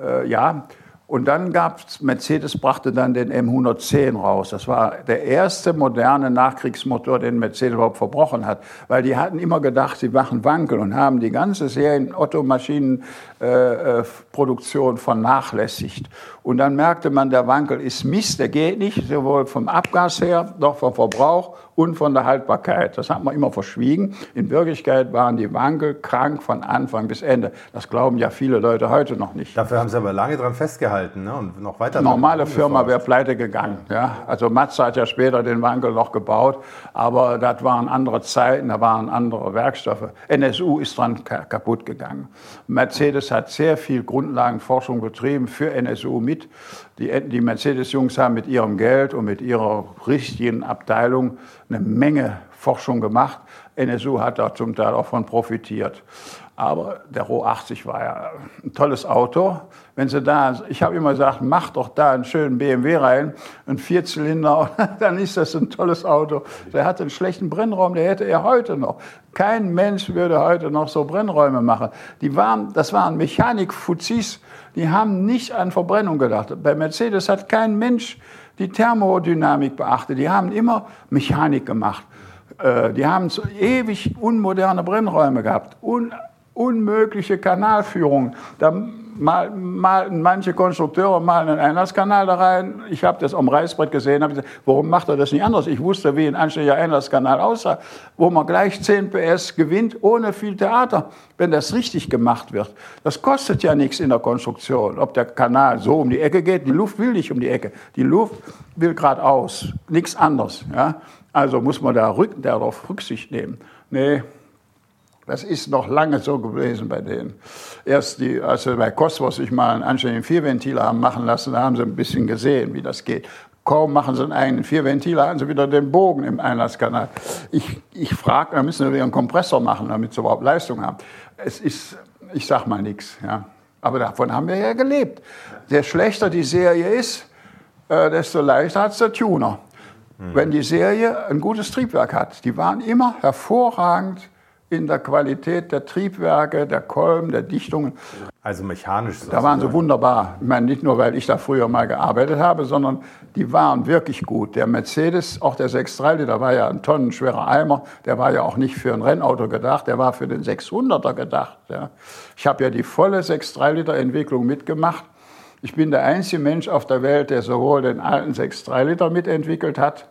äh, ja, und dann gab es, Mercedes brachte dann den M110 raus. Das war der erste moderne Nachkriegsmotor, den Mercedes überhaupt verbrochen hat. Weil die hatten immer gedacht, sie machen Wankel und haben die ganze Serien Otto-Maschinenproduktion äh, vernachlässigt. Und dann merkte man, der Wankel ist Mist, der geht nicht, sowohl vom Abgas her, noch vom Verbrauch und von der Haltbarkeit. Das hat man immer verschwiegen. In Wirklichkeit waren die Wankel krank von Anfang bis Ende. Das glauben ja viele Leute heute noch nicht. Dafür haben sie aber lange dran festgehalten ne? und noch weiter. Normale Firma wäre pleite gegangen. Ja? Also Mazda hat ja später den Wankel noch gebaut, aber das waren andere Zeiten, da waren andere Werkstoffe. NSU ist dran kaputt gegangen. Mercedes hat sehr viel Grundlagenforschung betrieben für NSU mit. Die, die Mercedes-Jungs haben mit ihrem Geld und mit ihrer richtigen Abteilung eine Menge Forschung gemacht. NSU hat da zum Teil auch von profitiert. Aber der Roh 80 war ja ein tolles Auto. Wenn Sie da, ich habe immer gesagt, mach doch da einen schönen BMW rein, einen Vierzylinder, dann ist das ein tolles Auto. Der hat einen schlechten Brennraum, der hätte er heute noch. Kein Mensch würde heute noch so Brennräume machen. Die waren, das waren Mechanik-Fuzis, die haben nicht an Verbrennung gedacht. Bei Mercedes hat kein Mensch die Thermodynamik beachtet. Die haben immer Mechanik gemacht. Äh, die haben ewig unmoderne Brennräume gehabt, unmögliche Kanalführung. Da malten mal, manche Konstrukteure malen einen Einlasskanal da rein. Ich habe das am Reißbrett gesehen, habe gesagt, warum macht er das nicht anders? Ich wusste, wie ein anständiger Einlasskanal aussah, wo man gleich 10 PS gewinnt, ohne viel Theater, wenn das richtig gemacht wird. Das kostet ja nichts in der Konstruktion, ob der Kanal so um die Ecke geht. Die Luft will nicht um die Ecke. Die Luft will geradeaus, nichts anderes. Ja? Also muss man da rück, darauf Rücksicht nehmen. Nee, das ist noch lange so gewesen bei denen. Erst die, als sie bei Cosmos sich mal einen anständigen Vierventiler haben machen lassen, da haben sie ein bisschen gesehen, wie das geht. Kaum machen sie einen eigenen Vierventiler, haben sie wieder den Bogen im Einlasskanal. Ich, ich frage, da müssen sie wieder einen Kompressor machen, damit sie überhaupt Leistung haben. Es ist, ich sag mal nichts, ja. Aber davon haben wir ja gelebt. Je schlechter die Serie ist, äh, desto leichter hat es der Tuner. Mhm. Wenn die Serie ein gutes Triebwerk hat. Die waren immer hervorragend in der Qualität der Triebwerke, der Kolben, der Dichtungen. Also mechanisch. Da waren sie wunderbar. Ich meine, nicht nur, weil ich da früher mal gearbeitet habe, sondern die waren wirklich gut. Der Mercedes, auch der 6.3 Liter, war ja ein tonnenschwerer Eimer. Der war ja auch nicht für ein Rennauto gedacht, der war für den 600er gedacht. Ja. Ich habe ja die volle 6.3 Liter Entwicklung mitgemacht. Ich bin der einzige Mensch auf der Welt, der sowohl den alten 6.3 Liter mitentwickelt hat,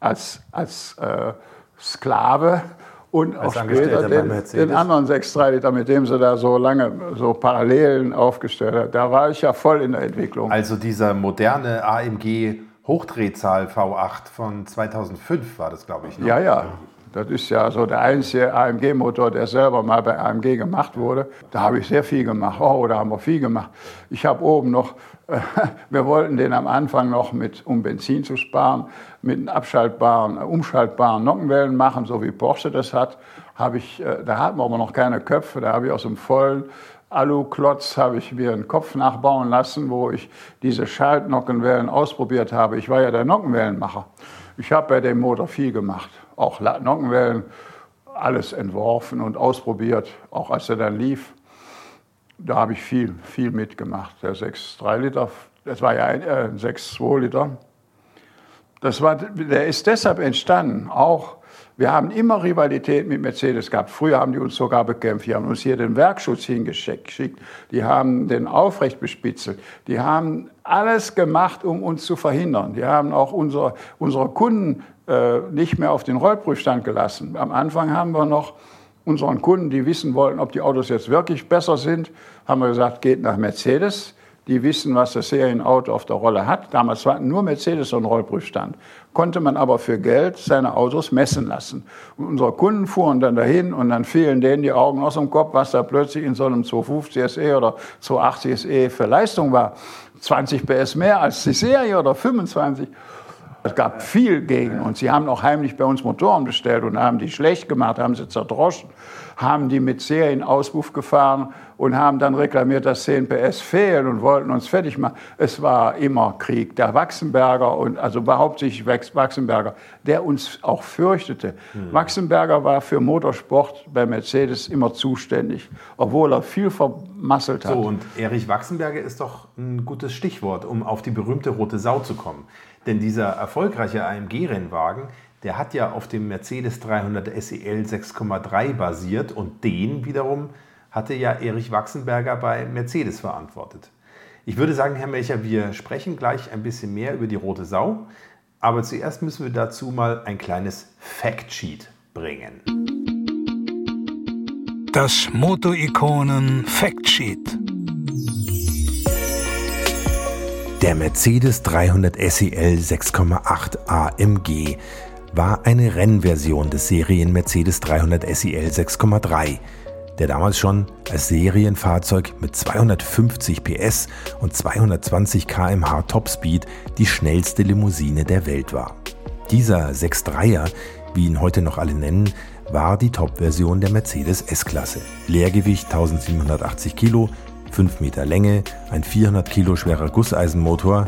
als, als äh, Sklave, und auch später den, den, anderen 6.3 Liter, mit dem sie da so lange so Parallelen aufgestellt hat. Da war ich ja voll in der Entwicklung. Also dieser moderne AMG Hochdrehzahl V8 von 2005 war das, glaube ich. Ne? Ja, ja. Das ist ja so der einzige AMG-Motor, der selber mal bei AMG gemacht wurde. Da habe ich sehr viel gemacht. Oh, da haben wir viel gemacht. Ich habe oben noch, wir wollten den am Anfang noch mit, um Benzin zu sparen, mit abschaltbaren, umschaltbaren Nockenwellen machen, so wie Porsche das hat. Habe ich, äh, da hatten wir aber noch keine Köpfe. Da habe ich aus dem vollen Aluklotz habe ich mir einen Kopf nachbauen lassen, wo ich diese Schaltnockenwellen ausprobiert habe. Ich war ja der Nockenwellenmacher. Ich habe bei dem Motor viel gemacht auch Nockenwellen, alles entworfen und ausprobiert, auch als er dann lief. Da habe ich viel, viel mitgemacht. Der 6,3 Liter, das war ja ein äh, 6,2 Liter. Das war, der ist deshalb entstanden, auch wir haben immer Rivalität mit Mercedes gehabt. Früher haben die uns sogar bekämpft. Die haben uns hier den Werkschutz hingeschickt. Die haben den aufrecht bespitzelt. Die haben alles gemacht, um uns zu verhindern. Die haben auch unsere, unsere Kunden äh, nicht mehr auf den Rollprüfstand gelassen. Am Anfang haben wir noch unseren Kunden, die wissen wollten, ob die Autos jetzt wirklich besser sind, haben wir gesagt, geht nach Mercedes. Die wissen, was das Serienauto auf der Rolle hat. Damals war nur Mercedes so ein Rollprüfstand. Konnte man aber für Geld seine Autos messen lassen. Und unsere Kunden fuhren dann dahin und dann fielen denen die Augen aus dem Kopf, was da plötzlich in so einem 250 SE oder 280 SE für Leistung war. 20 PS mehr als die Serie oder 25. Es gab viel gegen uns. Sie haben auch heimlich bei uns Motoren bestellt und haben die schlecht gemacht, haben sie zerdroschen haben die mit Serienauspuff gefahren und haben dann reklamiert, dass 10 PS fehlen und wollten uns fertig machen. Es war immer Krieg. Der Wachsenberger und also hauptsächlich Wachsenberger, der uns auch fürchtete. Hm. Wachsenberger war für Motorsport bei Mercedes immer zuständig, obwohl er viel vermasselt hat. So, und Erich Wachsenberger ist doch ein gutes Stichwort, um auf die berühmte rote Sau zu kommen. Denn dieser erfolgreiche AMG-Rennwagen, der hat ja auf dem Mercedes 300 SEL 6,3 basiert und den wiederum hatte ja Erich Wachsenberger bei Mercedes verantwortet. Ich würde sagen, Herr Melcher, wir sprechen gleich ein bisschen mehr über die rote Sau, aber zuerst müssen wir dazu mal ein kleines Factsheet bringen. Das Moto-Ikonen Factsheet. Der Mercedes 300 SEL 6,8 AMG war eine Rennversion des Serien Mercedes 300 SEL 6,3, der damals schon als Serienfahrzeug mit 250 PS und 220 km/h Topspeed die schnellste Limousine der Welt war. Dieser 6.3er, wie ihn heute noch alle nennen, war die Top-Version der Mercedes S-Klasse. Leergewicht 1780 Kilo, 5 Meter Länge, ein 400 Kilo schwerer Gusseisenmotor,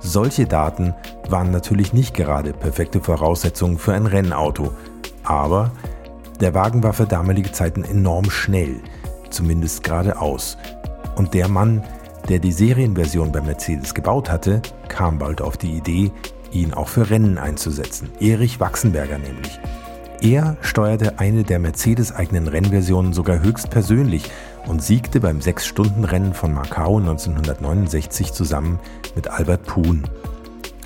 solche Daten waren natürlich nicht gerade perfekte Voraussetzungen für ein Rennauto, aber der Wagen war für damalige Zeiten enorm schnell, zumindest geradeaus. Und der Mann, der die Serienversion bei Mercedes gebaut hatte, kam bald auf die Idee, ihn auch für Rennen einzusetzen. Erich Wachsenberger nämlich. Er steuerte eine der Mercedes-eigenen Rennversionen sogar höchstpersönlich und siegte beim Sechs-Stunden-Rennen von Macau 1969 zusammen mit Albert Puhn.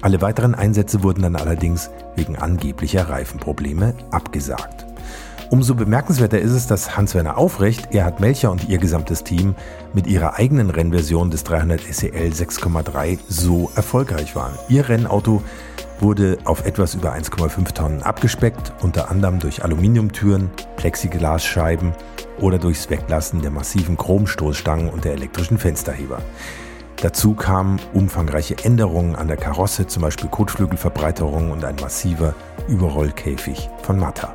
Alle weiteren Einsätze wurden dann allerdings wegen angeblicher Reifenprobleme abgesagt. Umso bemerkenswerter ist es, dass Hans-Werner Aufrecht, Erhard Melcher und ihr gesamtes Team mit ihrer eigenen Rennversion des 300 SEL 6,3 so erfolgreich waren. Ihr Rennauto wurde auf etwas über 1,5 Tonnen abgespeckt, unter anderem durch Aluminiumtüren, Plexiglasscheiben oder durchs Weglassen der massiven Chromstoßstangen und der elektrischen Fensterheber. Dazu kamen umfangreiche Änderungen an der Karosse, zum Beispiel Kotflügelverbreiterungen und ein massiver Überrollkäfig von Matta.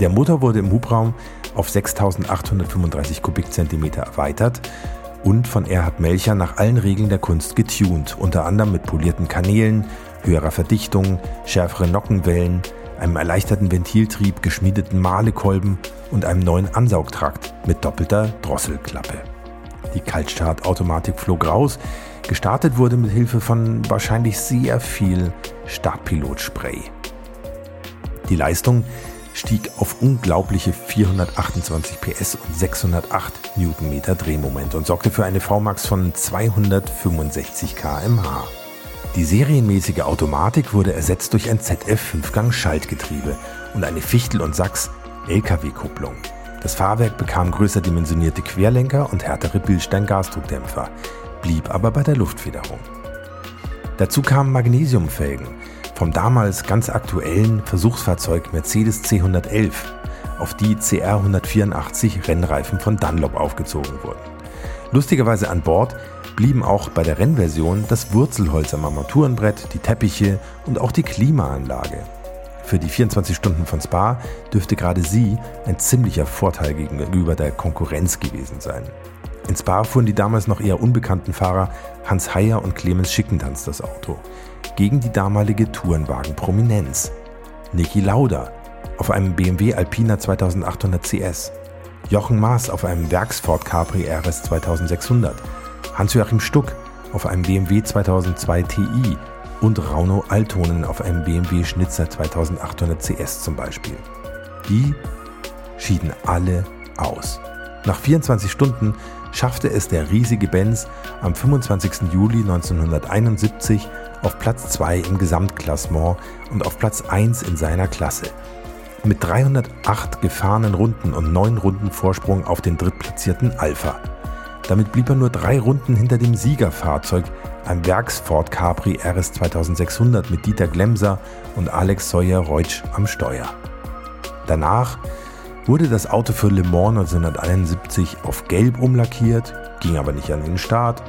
Der Motor wurde im Hubraum auf 6835 Kubikzentimeter erweitert und von Erhard Melcher nach allen Regeln der Kunst getuned, unter anderem mit polierten Kanälen, höherer Verdichtung, schärferen Nockenwellen, einem erleichterten Ventiltrieb, geschmiedeten Malekolben und einem neuen Ansaugtrakt mit doppelter Drosselklappe. Die Kaltstartautomatik flog raus. Gestartet wurde mit Hilfe von wahrscheinlich sehr viel Startpilotspray. Die Leistung stieg auf unglaubliche 428 PS und 608 Newtonmeter Drehmoment und sorgte für eine VMAX von 265 km/h. Die serienmäßige Automatik wurde ersetzt durch ein ZF-5-Gang-Schaltgetriebe und eine Fichtel- und Sachs-LKW-Kupplung. Das Fahrwerk bekam größer dimensionierte Querlenker und härtere Bildstein-Gasdruckdämpfer, blieb aber bei der Luftfederung. Dazu kamen Magnesiumfelgen vom damals ganz aktuellen Versuchsfahrzeug Mercedes C111, auf die CR 184 Rennreifen von Dunlop aufgezogen wurden. Lustigerweise an Bord blieben auch bei der Rennversion das Wurzelholz am Armaturenbrett, die Teppiche und auch die Klimaanlage. Für die 24 Stunden von Spa dürfte gerade sie ein ziemlicher Vorteil gegenüber der Konkurrenz gewesen sein. In Spa fuhren die damals noch eher unbekannten Fahrer Hans Heyer und Clemens Schickentanz das Auto gegen die damalige Tourenwagen-Prominenz. Niki Lauda auf einem BMW Alpina 2800 CS, Jochen Maas auf einem Werksford Capri RS 2600, Hans-Joachim Stuck auf einem BMW 2002 Ti und Rauno Altonen auf einem BMW Schnitzer 2800 CS zum Beispiel. Die schieden alle aus. Nach 24 Stunden schaffte es der riesige Benz am 25. Juli 1971 auf Platz 2 im Gesamtklassement und auf Platz 1 in seiner Klasse. Mit 308 gefahrenen Runden und 9 Runden Vorsprung auf den drittplatzierten Alpha. Damit blieb er nur drei Runden hinter dem Siegerfahrzeug, einem Werksford Capri RS 2600 mit Dieter Glemser und Alex Sawyer-Reutsch am Steuer. Danach wurde das Auto für Le Mans 1971 auf Gelb umlackiert, ging aber nicht an den Start.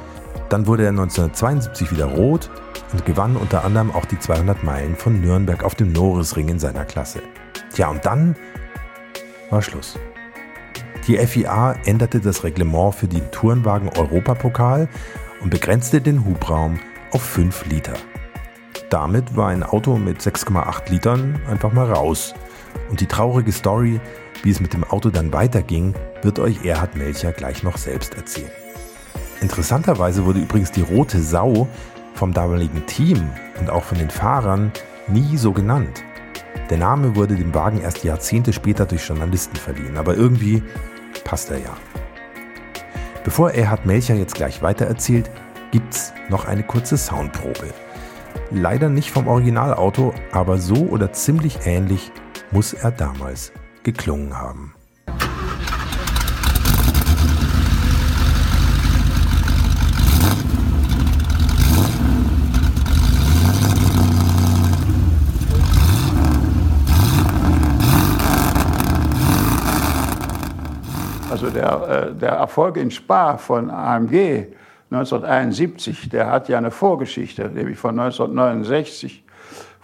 Dann wurde er 1972 wieder rot und gewann unter anderem auch die 200 Meilen von Nürnberg auf dem Norrisring in seiner Klasse. Tja, und dann war Schluss. Die FIA änderte das Reglement für den Tourenwagen Europapokal und begrenzte den Hubraum auf 5 Liter. Damit war ein Auto mit 6,8 Litern einfach mal raus. Und die traurige Story, wie es mit dem Auto dann weiterging, wird euch Erhard Melcher gleich noch selbst erzählen. Interessanterweise wurde übrigens die rote Sau vom damaligen Team und auch von den Fahrern nie so genannt. Der Name wurde dem Wagen erst Jahrzehnte später durch Journalisten verliehen, aber irgendwie passt er ja. Bevor Erhard Melcher jetzt gleich weitererzählt, gibt's noch eine kurze Soundprobe. Leider nicht vom Originalauto, aber so oder ziemlich ähnlich muss er damals geklungen haben. Also der, äh, der Erfolg in Spa von AMG 1971, der hat ja eine Vorgeschichte, nämlich von 1969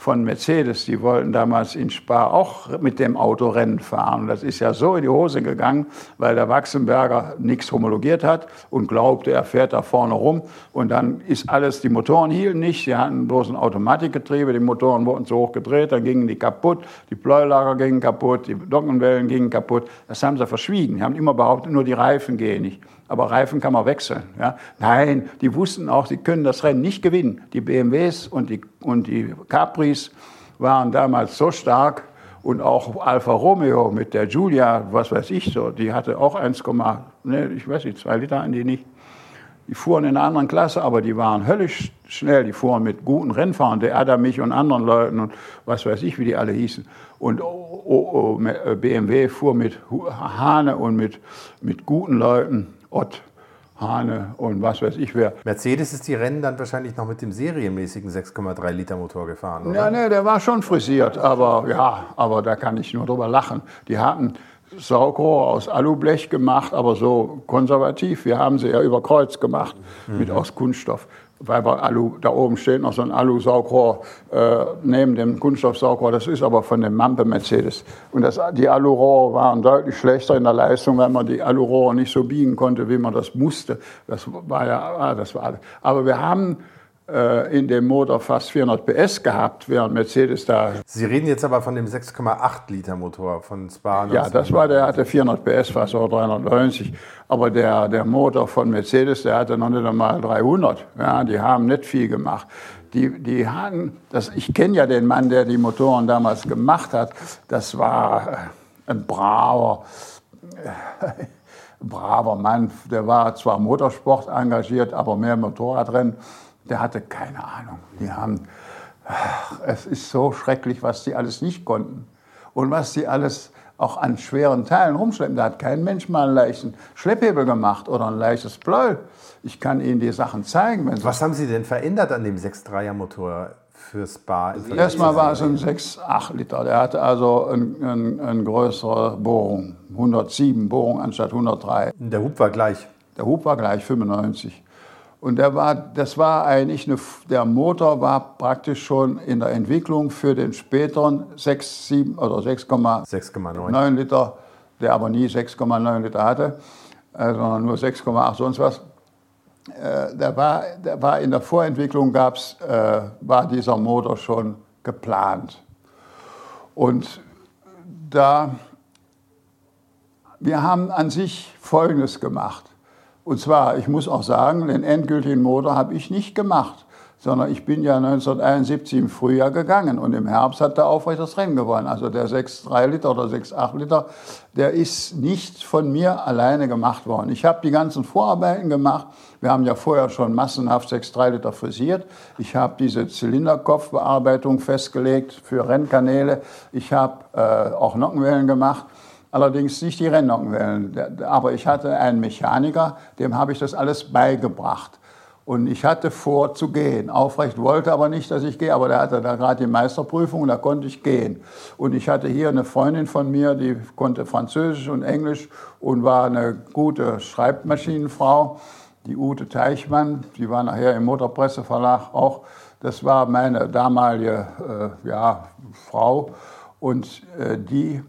von Mercedes, die wollten damals in Spa auch mit dem Auto Rennen fahren. Das ist ja so in die Hose gegangen, weil der Wachsenberger nichts homologiert hat und glaubte, er fährt da vorne rum. Und dann ist alles, die Motoren hielten nicht, sie hatten bloß ein Automatikgetriebe, die Motoren wurden zu hoch gedreht, dann gingen die kaputt, die Pleulager gingen kaputt, die Dockenwellen gingen kaputt. Das haben sie verschwiegen. Die haben immer behauptet, nur die Reifen gehen nicht aber Reifen kann man wechseln. Ja? Nein, die wussten auch, sie können das Rennen nicht gewinnen. Die BMWs und die, und die Capris waren damals so stark und auch Alfa Romeo mit der Giulia, was weiß ich so, die hatte auch 1, ne, ich weiß nicht, 2 Liter an die nicht. Die fuhren in einer anderen Klasse, aber die waren höllisch schnell. Die fuhren mit guten Rennfahrern, der Adam, mich und anderen Leuten und was weiß ich, wie die alle hießen. Und BMW fuhr mit Hane und mit, mit guten Leuten. Ott, Hane und was weiß ich wer. Mercedes ist die Rennen dann wahrscheinlich noch mit dem serienmäßigen 6,3 Liter Motor gefahren, oder? Ja, nee, der war schon frisiert, aber ja, aber da kann ich nur drüber lachen. Die hatten Saugrohr aus Alublech gemacht, aber so konservativ. Wir haben sie ja über Kreuz gemacht mhm. mit aus Kunststoff weil wir Alu, da oben steht noch so ein Alu-Saugrohr äh, neben dem Kunststoff-Saugrohr. Das ist aber von dem Mampe Mercedes. Und das, die Alurohre waren deutlich schlechter in der Leistung, weil man die Alurohre nicht so biegen konnte, wie man das musste. Das war ja, ah, das war alles. Aber wir haben in dem Motor fast 400 PS gehabt, während Mercedes da. Sie reden jetzt aber von dem 6,8 Liter Motor von Spa. Ja, das war der hatte 400 PS, fast oder 390. Aber der, der Motor von Mercedes, der hatte noch nicht einmal 300. Ja, die haben nicht viel gemacht. Die, die hatten, das, ich kenne ja den Mann, der die Motoren damals gemacht hat. Das war äh, ein braver, äh, braver Mann. Der war zwar Motorsport engagiert, aber mehr Motorradrennen der hatte keine Ahnung. Die haben, ach, es ist so schrecklich, was die alles nicht konnten. Und was die alles auch an schweren Teilen rumschleppen. Da hat kein Mensch mal einen leichten Schlepphebel gemacht oder ein leichtes Plöll. Ich kann Ihnen die Sachen zeigen. was haben Sie denn verändert an dem 6.3er Motor? fürs Bar? Erstmal war es ein 6,8 Liter. Der hatte also eine ein, ein größere Bohrung. 107 Bohrung anstatt 103. Der Hub war gleich? Der Hub war gleich, 95. Und der war, das war eigentlich eine, der Motor war praktisch schon in der Entwicklung für den späteren 6, 7 oder 6,9 Liter, der aber nie 6,9 Liter hatte, äh, sondern nur 6,8 sonst was. Äh, der, war, der war in der Vorentwicklung gab's, äh, war dieser Motor schon geplant. Und da, wir haben an sich Folgendes gemacht. Und zwar, ich muss auch sagen, den endgültigen Motor habe ich nicht gemacht, sondern ich bin ja 1971 im Frühjahr gegangen und im Herbst hat der Aufrecht das Rennen gewonnen. Also der 6,3 Liter oder 6,8 Liter, der ist nicht von mir alleine gemacht worden. Ich habe die ganzen Vorarbeiten gemacht. Wir haben ja vorher schon massenhaft 6,3 Liter frisiert. Ich habe diese Zylinderkopfbearbeitung festgelegt für Rennkanäle. Ich habe äh, auch Nockenwellen gemacht. Allerdings nicht die Rennockenwellen. Aber ich hatte einen Mechaniker, dem habe ich das alles beigebracht. Und ich hatte vor zu gehen. Aufrecht wollte aber nicht, dass ich gehe, aber der hatte da gerade die Meisterprüfung und da konnte ich gehen. Und ich hatte hier eine Freundin von mir, die konnte Französisch und Englisch und war eine gute Schreibmaschinenfrau, die Ute Teichmann, die war nachher im Motorpresseverlag auch Das war meine damalige äh, ja, Frau und äh, die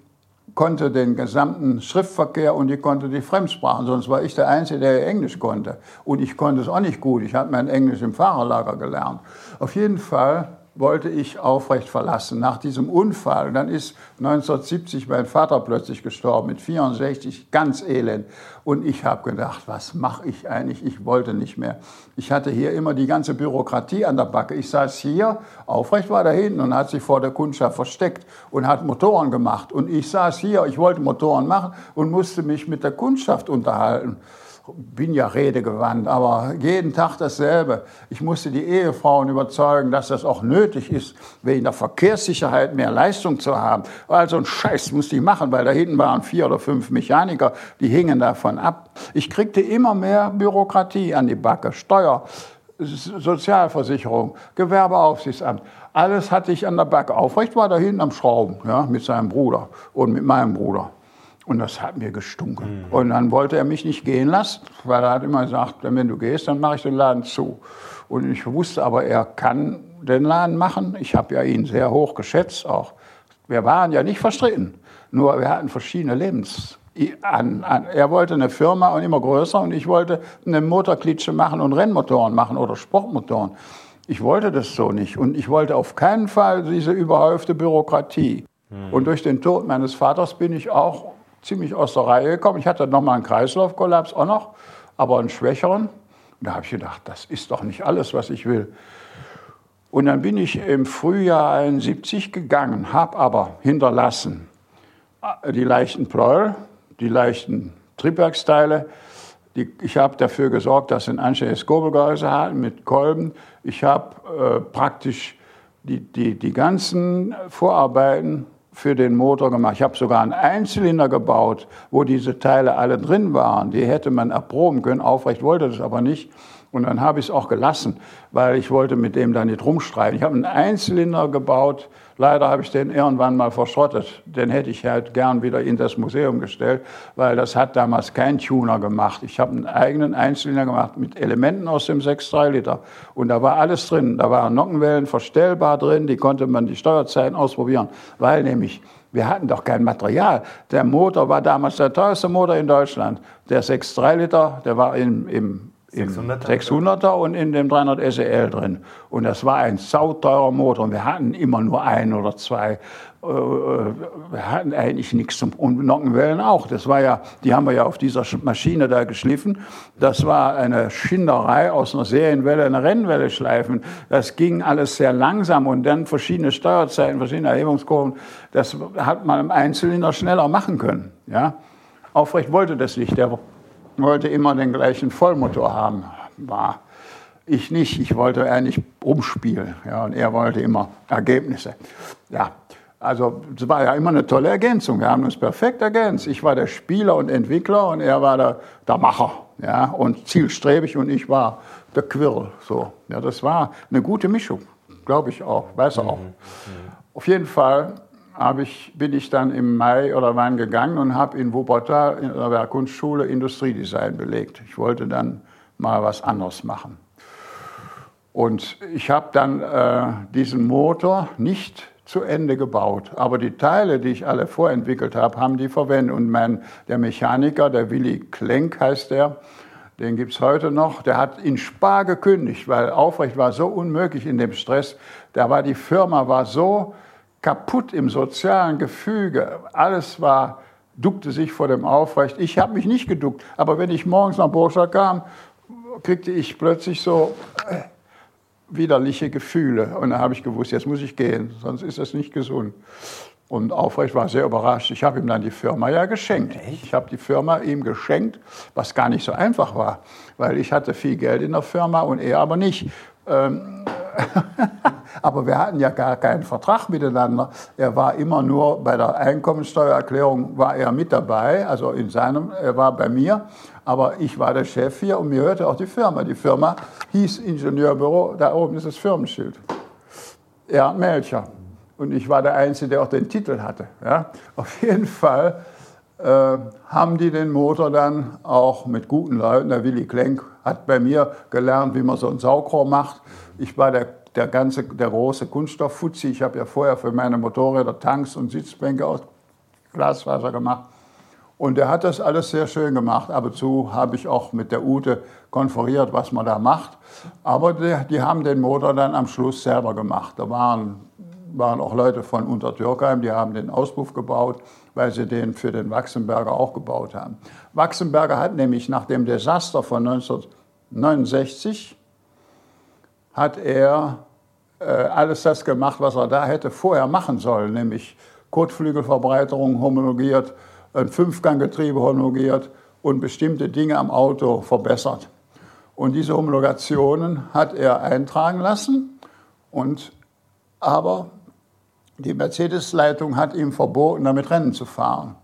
konnte den gesamten Schriftverkehr und die konnte die Fremdsprachen. Sonst war ich der Einzige, der Englisch konnte. Und ich konnte es auch nicht gut. Ich habe mein Englisch im Fahrerlager gelernt. Auf jeden Fall wollte ich aufrecht verlassen. Nach diesem Unfall, dann ist 1970 mein Vater plötzlich gestorben, mit 64, ganz elend. Und ich habe gedacht, was mache ich eigentlich? Ich wollte nicht mehr. Ich hatte hier immer die ganze Bürokratie an der Backe. Ich saß hier, aufrecht war da hinten und hat sich vor der Kundschaft versteckt und hat Motoren gemacht. Und ich saß hier, ich wollte Motoren machen und musste mich mit der Kundschaft unterhalten bin ja redegewandt, aber jeden Tag dasselbe. Ich musste die Ehefrauen überzeugen, dass das auch nötig ist, wegen der Verkehrssicherheit mehr Leistung zu haben. Also ein Scheiß musste ich machen, weil da hinten waren vier oder fünf Mechaniker, die hingen davon ab. Ich kriegte immer mehr Bürokratie an die Backe, Steuer, Sozialversicherung, Gewerbeaufsichtsamt. Alles hatte ich an der Backe. Aufrecht war da hinten am Schrauben, ja, mit seinem Bruder und mit meinem Bruder. Und das hat mir gestunken. Mhm. Und dann wollte er mich nicht gehen lassen, weil er hat immer gesagt, wenn du gehst, dann mache ich den Laden zu. Und ich wusste aber, er kann den Laden machen. Ich habe ja ihn sehr hoch geschätzt auch. Wir waren ja nicht verstritten, nur wir hatten verschiedene Lebens. An, an. Er wollte eine Firma und immer größer und ich wollte eine Motorklitsche machen und Rennmotoren machen oder Sportmotoren. Ich wollte das so nicht und ich wollte auf keinen Fall diese überhäufte Bürokratie. Mhm. Und durch den Tod meines Vaters bin ich auch ziemlich aus der Reihe gekommen. Ich hatte noch mal einen Kreislaufkollaps auch noch, aber einen schwächeren. Und da habe ich gedacht, das ist doch nicht alles, was ich will. Und dann bin ich im Frühjahr 71 gegangen, habe aber hinterlassen äh, die leichten Pleuel, die leichten Triebwerksteile. Die, ich habe dafür gesorgt, dass sie ein anständiges Kurbelgehäuse hatten mit Kolben. Ich habe äh, praktisch die, die, die ganzen Vorarbeiten für den Motor gemacht. Ich habe sogar einen Einzylinder gebaut, wo diese Teile alle drin waren. Die hätte man erproben können. Aufrecht wollte das aber nicht. Und dann habe ich es auch gelassen, weil ich wollte mit dem da nicht rumstreiten. Ich habe einen Einzylinder gebaut. Leider habe ich den irgendwann mal verschrottet. Den hätte ich halt gern wieder in das Museum gestellt, weil das hat damals kein Tuner gemacht. Ich habe einen eigenen Einzylinder gemacht mit Elementen aus dem 6,3 Liter. Und da war alles drin. Da waren Nockenwellen verstellbar drin. Die konnte man die Steuerzeiten ausprobieren, weil nämlich wir hatten doch kein Material. Der Motor war damals der teuerste Motor in Deutschland. Der 6,3 Liter, der war im, im im 600er, 600er und in dem 300 SEL drin. Und das war ein sauteurer Motor. Und wir hatten immer nur ein oder zwei. Äh, wir hatten eigentlich nichts zum und Nockenwellen auch. Das war ja, die haben wir ja auf dieser Maschine da geschliffen. Das war eine Schinderei aus einer Serienwelle, eine Rennwelle schleifen. Das ging alles sehr langsam und dann verschiedene Steuerzeiten, verschiedene Erhebungskurven. Das hat man im Einzylinder schneller machen können. Ja? Aufrecht wollte das nicht. Der wollte immer den gleichen Vollmotor haben. War ich nicht. Ich wollte eigentlich umspielen. Ja, und er wollte immer Ergebnisse. Ja, also es war ja immer eine tolle Ergänzung. Wir haben uns perfekt ergänzt. Ich war der Spieler und Entwickler und er war der, der Macher. Ja, und zielstrebig und ich war der Quirl. So. Ja, das war eine gute Mischung, glaube ich auch, weiß auch. Mhm. Mhm. Auf jeden Fall ich, bin ich dann im Mai oder wann gegangen und habe in Wuppertal in der Werkkunstschule Industriedesign belegt. Ich wollte dann mal was anderes machen. Und ich habe dann äh, diesen Motor nicht zu Ende gebaut. Aber die Teile, die ich alle vorentwickelt habe, haben die verwendet. Und mein, der Mechaniker, der Willi Klenk heißt der, den gibt es heute noch, der hat in Spar gekündigt, weil aufrecht war so unmöglich in dem Stress. Da war die Firma war so kaputt im sozialen Gefüge. Alles war, duckte sich vor dem Aufrecht. Ich habe mich nicht geduckt, aber wenn ich morgens nach Burschak kam, kriegte ich plötzlich so äh, widerliche Gefühle. Und da habe ich gewusst, jetzt muss ich gehen, sonst ist das nicht gesund. Und Aufrecht war sehr überrascht. Ich habe ihm dann die Firma ja geschenkt. Ich habe die Firma ihm geschenkt, was gar nicht so einfach war, weil ich hatte viel Geld in der Firma und er aber nicht. Ähm, Aber wir hatten ja gar keinen Vertrag miteinander. Er war immer nur bei der Einkommensteuererklärung war er mit dabei, also in seinem, er war bei mir. Aber ich war der Chef hier und mir hörte auch die Firma. Die Firma hieß Ingenieurbüro, da oben ist das Firmenschild. Er Melcher. Und ich war der Einzige, der auch den Titel hatte. Ja? Auf jeden Fall haben die den Motor dann auch mit guten Leuten, der Willy Klenk hat bei mir gelernt, wie man so ein Saugrohr macht. Ich war der der ganze, der große Kunststofffutzi. Ich habe ja vorher für meine Motorräder Tanks und Sitzbänke aus Glasfaser gemacht. Und er hat das alles sehr schön gemacht. Ab und zu habe ich auch mit der Ute konferiert, was man da macht. Aber die, die haben den Motor dann am Schluss selber gemacht. Da waren, waren auch Leute von Untertürkheim, die haben den Auspuff gebaut, weil sie den für den Wachsenberger auch gebaut haben. Wachsenberger hat nämlich nach dem Desaster von 1969 hat er äh, alles das gemacht, was er da hätte vorher machen sollen, nämlich Kotflügelverbreiterung homologiert, ein Fünfganggetriebe homologiert und bestimmte Dinge am Auto verbessert. Und diese Homologationen hat er eintragen lassen, und, aber die Mercedes-Leitung hat ihm verboten, damit Rennen zu fahren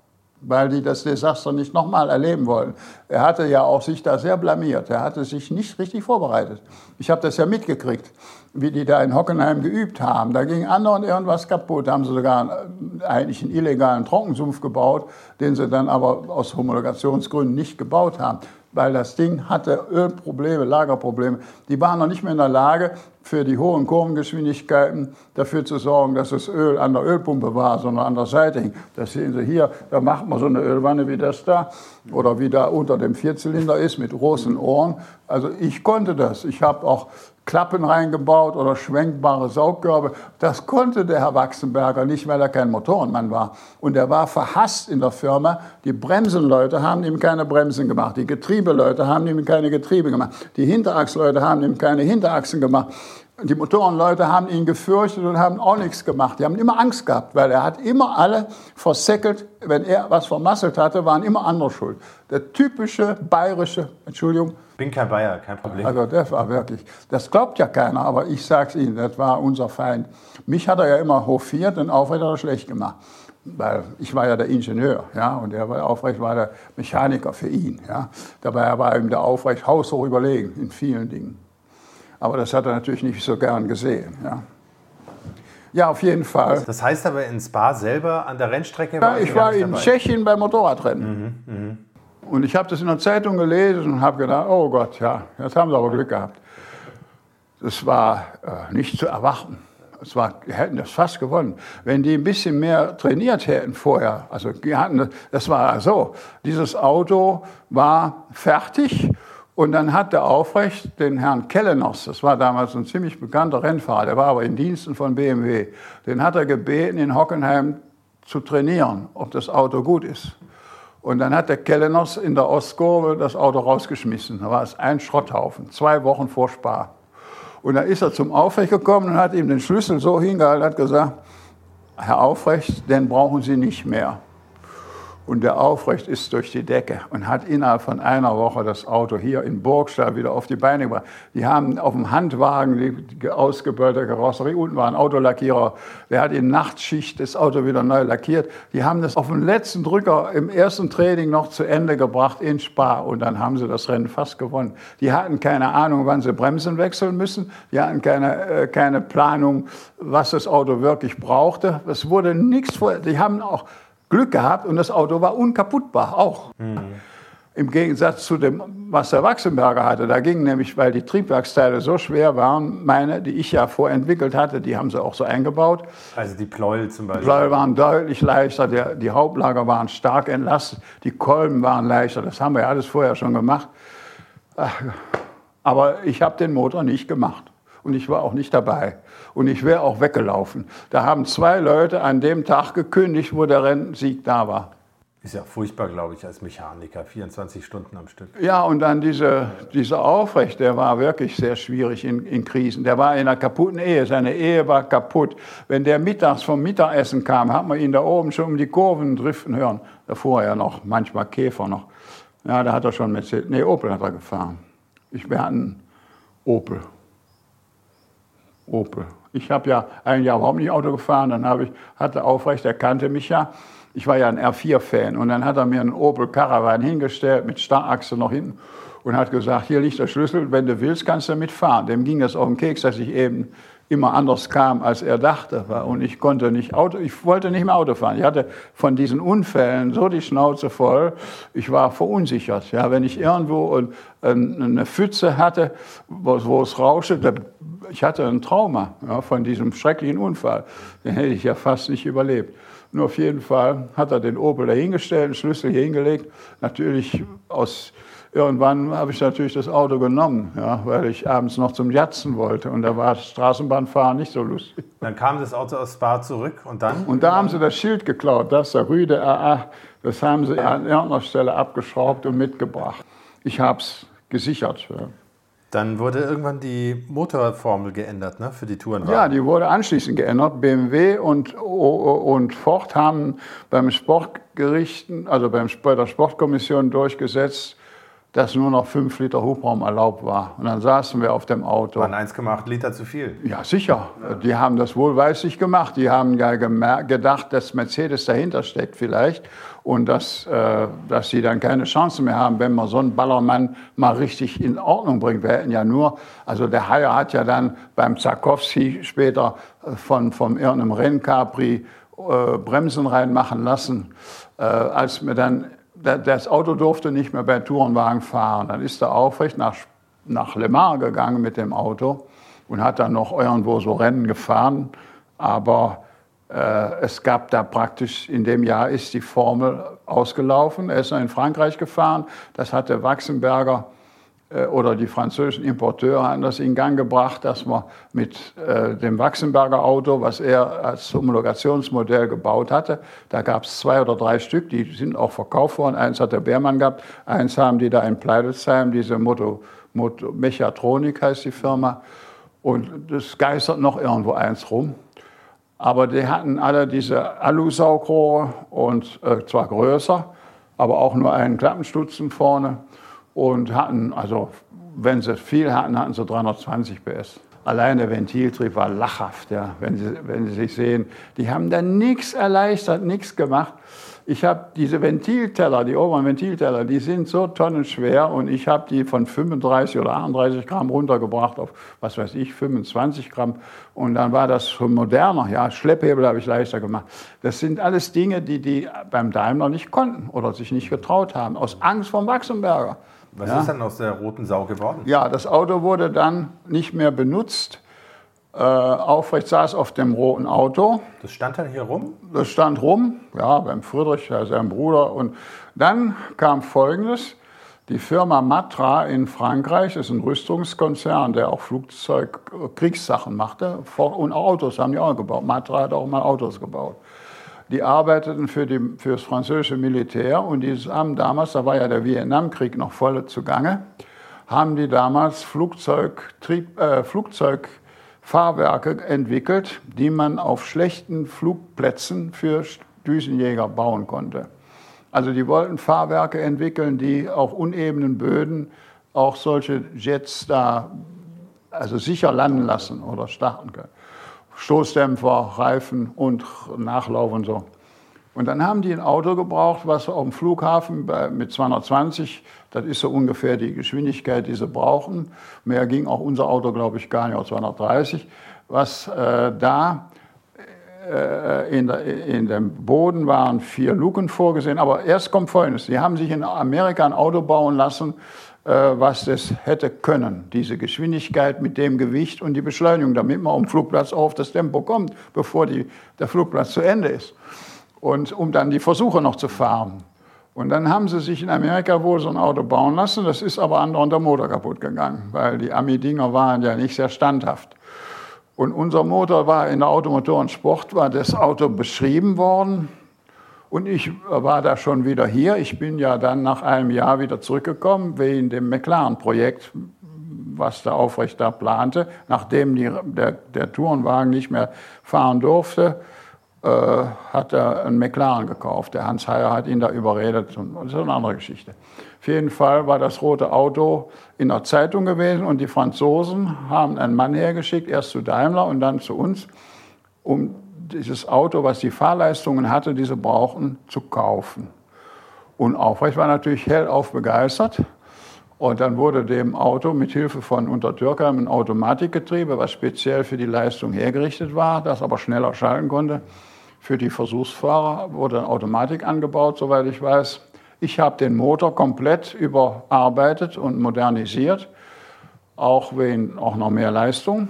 weil die das Desaster nicht nochmal erleben wollen. Er hatte ja auch sich da sehr blamiert. Er hatte sich nicht richtig vorbereitet. Ich habe das ja mitgekriegt, wie die da in Hockenheim geübt haben. Da ging andauernd irgendwas kaputt. Da haben sie sogar eigentlich einen illegalen Trockensumpf gebaut, den sie dann aber aus Homologationsgründen nicht gebaut haben weil das Ding hatte Ölprobleme, Lagerprobleme. Die waren noch nicht mehr in der Lage, für die hohen Kurvengeschwindigkeiten dafür zu sorgen, dass das Öl an der Ölpumpe war, sondern an der Seite hing. Das sehen Sie hier, da macht man so eine Ölwanne wie das da oder wie da unter dem Vierzylinder ist mit großen Ohren. Also ich konnte das. Ich habe auch Klappen reingebaut oder schwenkbare Saugkörbe. Das konnte der Herr Wachsenberger nicht, weil er kein Motorenmann war. Und er war verhasst in der Firma. Die Bremsenleute haben ihm keine Bremsen gemacht. Die Getriebeleute haben ihm keine Getriebe gemacht. Die Hinterachsleute haben ihm keine Hinterachsen gemacht. Die Motorenleute haben ihn gefürchtet und haben auch nichts gemacht. Die haben immer Angst gehabt, weil er hat immer alle versäckelt. Wenn er was vermasselt hatte, waren immer andere schuld. Der typische bayerische, Entschuldigung, bin kein Bayer, kein Problem. Also das war wirklich, das glaubt ja keiner, aber ich sag's Ihnen, das war unser Feind. Mich hat er ja immer hofiert und Aufrecht hat er schlecht gemacht. Weil ich war ja der Ingenieur, ja, und er war Aufrecht war der Mechaniker für ihn, ja. Dabei war ihm der Aufrecht haushoch überlegen in vielen Dingen. Aber das hat er natürlich nicht so gern gesehen, ja. Ja, auf jeden Fall. Das heißt aber in Spa selber an der Rennstrecke war ja, ich war in dabei. Tschechien beim Motorradrennen. Mhm, mh. Und ich habe das in der Zeitung gelesen und habe gedacht, oh Gott, ja, jetzt haben sie aber Glück gehabt. Das war äh, nicht zu erwarten. Es war, die hätten das fast gewonnen. Wenn die ein bisschen mehr trainiert hätten vorher, also die hatten, das war so, dieses Auto war fertig und dann hat der Aufrecht den Herrn Kellenos, das war damals ein ziemlich bekannter Rennfahrer, der war aber in Diensten von BMW, den hat er gebeten, in Hockenheim zu trainieren, ob das Auto gut ist. Und dann hat der Kellenos in der Ostkurve das Auto rausgeschmissen. Da war es ein Schrotthaufen, zwei Wochen vor Spar. Und dann ist er zum Aufrecht gekommen und hat ihm den Schlüssel so hingehalten hat gesagt, Herr Aufrecht, den brauchen Sie nicht mehr. Und der Aufrecht ist durch die Decke und hat innerhalb von einer Woche das Auto hier in Burgstall wieder auf die Beine gebracht. Die haben auf dem Handwagen die ausgebeulte Karosserie, unten war ein Autolackierer, der hat in Nachtschicht das Auto wieder neu lackiert. Die haben das auf dem letzten Drücker im ersten Training noch zu Ende gebracht in Spa und dann haben sie das Rennen fast gewonnen. Die hatten keine Ahnung, wann sie Bremsen wechseln müssen. Die hatten keine, äh, keine Planung, was das Auto wirklich brauchte. Es wurde nichts vor. Die haben auch Glück gehabt und das Auto war unkaputtbar auch. Mhm. Im Gegensatz zu dem, was der Wachsenberger hatte. Da ging nämlich, weil die Triebwerksteile so schwer waren, meine, die ich ja vorentwickelt hatte, die haben sie auch so eingebaut. Also die Pleuel zum Beispiel. Die Pleuel waren deutlich leichter, der, die Hauptlager waren stark entlastet, die Kolben waren leichter. Das haben wir ja alles vorher schon gemacht. Aber ich habe den Motor nicht gemacht und ich war auch nicht dabei. Und ich wäre auch weggelaufen. Da haben zwei Leute an dem Tag gekündigt, wo der Rennsieg da war. Ist ja furchtbar, glaube ich, als Mechaniker, 24 Stunden am Stück. Ja, und dann diese, dieser Aufrecht, der war wirklich sehr schwierig in, in Krisen. Der war in einer kaputten Ehe, seine Ehe war kaputt. Wenn der mittags vom Mittagessen kam, hat man ihn da oben schon um die Kurven driften hören. Davor ja noch, manchmal Käfer noch. Ja, da hat er schon Mercedes, nee, Opel hat er gefahren. Ich, wir hatten Opel. Opel. Ich habe ja ein Jahr überhaupt nicht Auto gefahren, dann habe ich, hatte Aufrecht, er kannte mich ja. Ich war ja ein R4-Fan und dann hat er mir einen Opel Caravan hingestellt mit Starrachse noch hinten und hat gesagt, hier liegt der Schlüssel, wenn du willst, kannst du mitfahren. Dem ging das auf den Keks, dass ich eben immer anders kam, als er dachte. Und ich konnte nicht Auto, ich wollte nicht mehr Auto fahren. Ich hatte von diesen Unfällen so die Schnauze voll. Ich war verunsichert. Ja, wenn ich irgendwo eine Pfütze hatte, wo, es rauschte, ich hatte ein Trauma ja, von diesem schrecklichen Unfall. Den hätte ich ja fast nicht überlebt. Nur auf jeden Fall hat er den Opel dahingestellt, den Schlüssel hier hingelegt. Natürlich aus Irgendwann habe ich natürlich das Auto genommen, ja, weil ich abends noch zum Jatzen wollte. Und da war Straßenbahnfahren nicht so lustig. Dann kam das Auto aus Spa zurück und dann? Und da haben sie das Schild geklaut, das der Rüde AA. Das haben sie an irgendeiner Stelle abgeschraubt und mitgebracht. Ich habe es gesichert. Ja. Dann wurde irgendwann die Motorformel geändert ne, für die Tourenwagen. Ja, die wurde anschließend geändert. BMW und, und Ford haben beim Sportgerichten, also beim, bei der Sportkommission durchgesetzt, dass nur noch 5 Liter Hubraum erlaubt war. Und dann saßen wir auf dem Auto. Waren 1,8 Liter zu viel? Ja, sicher. Ja. Die haben das wohlweislich gemacht. Die haben ja gedacht, dass Mercedes dahinter steckt vielleicht und dass, äh, dass sie dann keine Chance mehr haben, wenn man so einen Ballermann mal richtig in Ordnung bringt. Wir hätten ja nur, also der Haier hat ja dann beim Zarkowski später äh, von, vom irgendeinem Renncapri äh, Bremsen reinmachen lassen, äh, als wir dann das Auto durfte nicht mehr bei Tourenwagen fahren. Dann ist er aufrecht nach, nach Le Mans gegangen mit dem Auto und hat dann noch irgendwo so Rennen gefahren. Aber äh, es gab da praktisch, in dem Jahr ist die Formel ausgelaufen. Er ist noch in Frankreich gefahren. Das hatte Wachsenberger oder die französischen Importeure haben das in Gang gebracht, dass man mit äh, dem Wachsenberger Auto, was er als Homologationsmodell gebaut hatte, da gab es zwei oder drei Stück, die sind auch verkauft worden. Eins hat der Beermann gehabt, eins haben die da in Pleidelsheim, diese Moto, Moto, Mechatronik heißt die Firma. Und das geistert noch irgendwo eins rum. Aber die hatten alle diese Alusaugrohre und äh, zwar größer, aber auch nur einen Klappenstutzen vorne und hatten, also wenn sie viel hatten, hatten sie 320 PS. Allein der Ventiltrieb war lachhaft, ja, wenn, sie, wenn Sie sich sehen. Die haben da nichts erleichtert, nichts gemacht. Ich habe diese Ventilteller, die oberen Ventilteller, die sind so tonnenschwer und ich habe die von 35 oder 38 Gramm runtergebracht auf, was weiß ich, 25 Gramm. Und dann war das schon moderner. Ja, Schlepphebel habe ich leichter gemacht. Das sind alles Dinge, die die beim Daimler nicht konnten oder sich nicht getraut haben, aus Angst vom Wachsenberger. Was ja? ist dann aus der roten Sau geworden? Ja, das Auto wurde dann nicht mehr benutzt. Äh, Aufrecht saß auf dem roten Auto. Das stand dann hier rum? Das stand rum, ja, beim Friedrich, seinem Bruder. Und dann kam Folgendes. Die Firma Matra in Frankreich ist ein Rüstungskonzern, der auch Flugzeug, Kriegssachen machte. Und Autos haben die auch gebaut. Matra hat auch mal Autos gebaut die arbeiteten für, die, für das französische Militär und die haben damals, da war ja der Vietnamkrieg noch voll zugange, haben die damals Flugzeugtrieb, äh, Flugzeugfahrwerke entwickelt, die man auf schlechten Flugplätzen für Düsenjäger bauen konnte. Also die wollten Fahrwerke entwickeln, die auf unebenen Böden auch solche Jets da also sicher landen lassen oder starten können. Stoßdämpfer, Reifen und Nachlauf und so. Und dann haben die ein Auto gebraucht, was auf dem Flughafen mit 220, das ist so ungefähr die Geschwindigkeit, die sie brauchen. Mehr ging auch unser Auto, glaube ich, gar nicht, auf 230. Was äh, da äh, in, der, in, dem Boden waren vier Luken vorgesehen. Aber erst kommt Folgendes. Die haben sich in Amerika ein Auto bauen lassen, was das hätte können. Diese Geschwindigkeit mit dem Gewicht und die Beschleunigung, damit man am Flugplatz auf das Tempo kommt, bevor die, der Flugplatz zu Ende ist. Und um dann die Versuche noch zu fahren. Und dann haben sie sich in Amerika wohl so ein Auto bauen lassen. Das ist aber andauernd der Motor kaputt gegangen, weil die Ami-Dinger waren ja nicht sehr standhaft. Und unser Motor war in der Automotor und Sport, war das Auto beschrieben worden und ich war da schon wieder hier. Ich bin ja dann nach einem Jahr wieder zurückgekommen wegen dem McLaren-Projekt, was der Aufrecht da plante. Nachdem die, der, der Tourenwagen nicht mehr fahren durfte, äh, hat er einen McLaren gekauft. Der Hans Heyer hat ihn da überredet. Das ist eine andere Geschichte. Auf jeden Fall war das rote Auto in der Zeitung gewesen und die Franzosen haben einen Mann hergeschickt, erst zu Daimler und dann zu uns, um dieses Auto, was die Fahrleistungen hatte, diese brauchten, zu kaufen. Und Aufrecht war natürlich hellauf begeistert Und dann wurde dem Auto mit Hilfe von Untertürkheim ein Automatikgetriebe, was speziell für die Leistung hergerichtet war, das aber schneller schalten konnte. Für die Versuchsfahrer wurde eine Automatik angebaut, soweit ich weiß. Ich habe den Motor komplett überarbeitet und modernisiert, auch wegen auch noch mehr Leistung.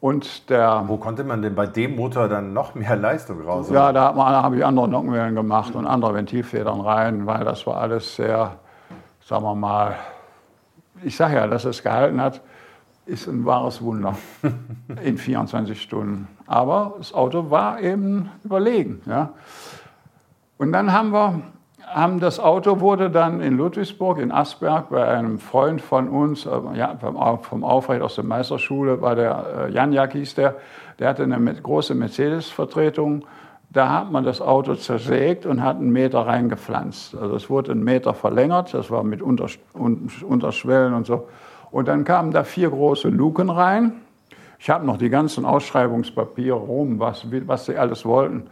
Und der, Wo konnte man denn bei dem Motor dann noch mehr Leistung raus? ja, da habe ich andere Nockenwellen gemacht und andere Ventilfedern rein, weil das war alles sehr, sagen wir mal, ich sage ja, dass es gehalten hat, ist ein wahres Wunder in 24 Stunden. Aber das Auto war eben überlegen. Ja. Und dann haben wir, haben das Auto wurde dann in Ludwigsburg, in Asberg, bei einem Freund von uns, äh, ja, vom, vom Aufrecht aus der Meisterschule, war der äh, Janjak hieß der, der hatte eine große Mercedes-Vertretung. Da hat man das Auto zersägt und hat einen Meter reingepflanzt. Also es wurde einen Meter verlängert, das war mit Unters Unterschwellen und so. Und dann kamen da vier große Luken rein. Ich habe noch die ganzen Ausschreibungspapiere rum, was, was sie alles wollten.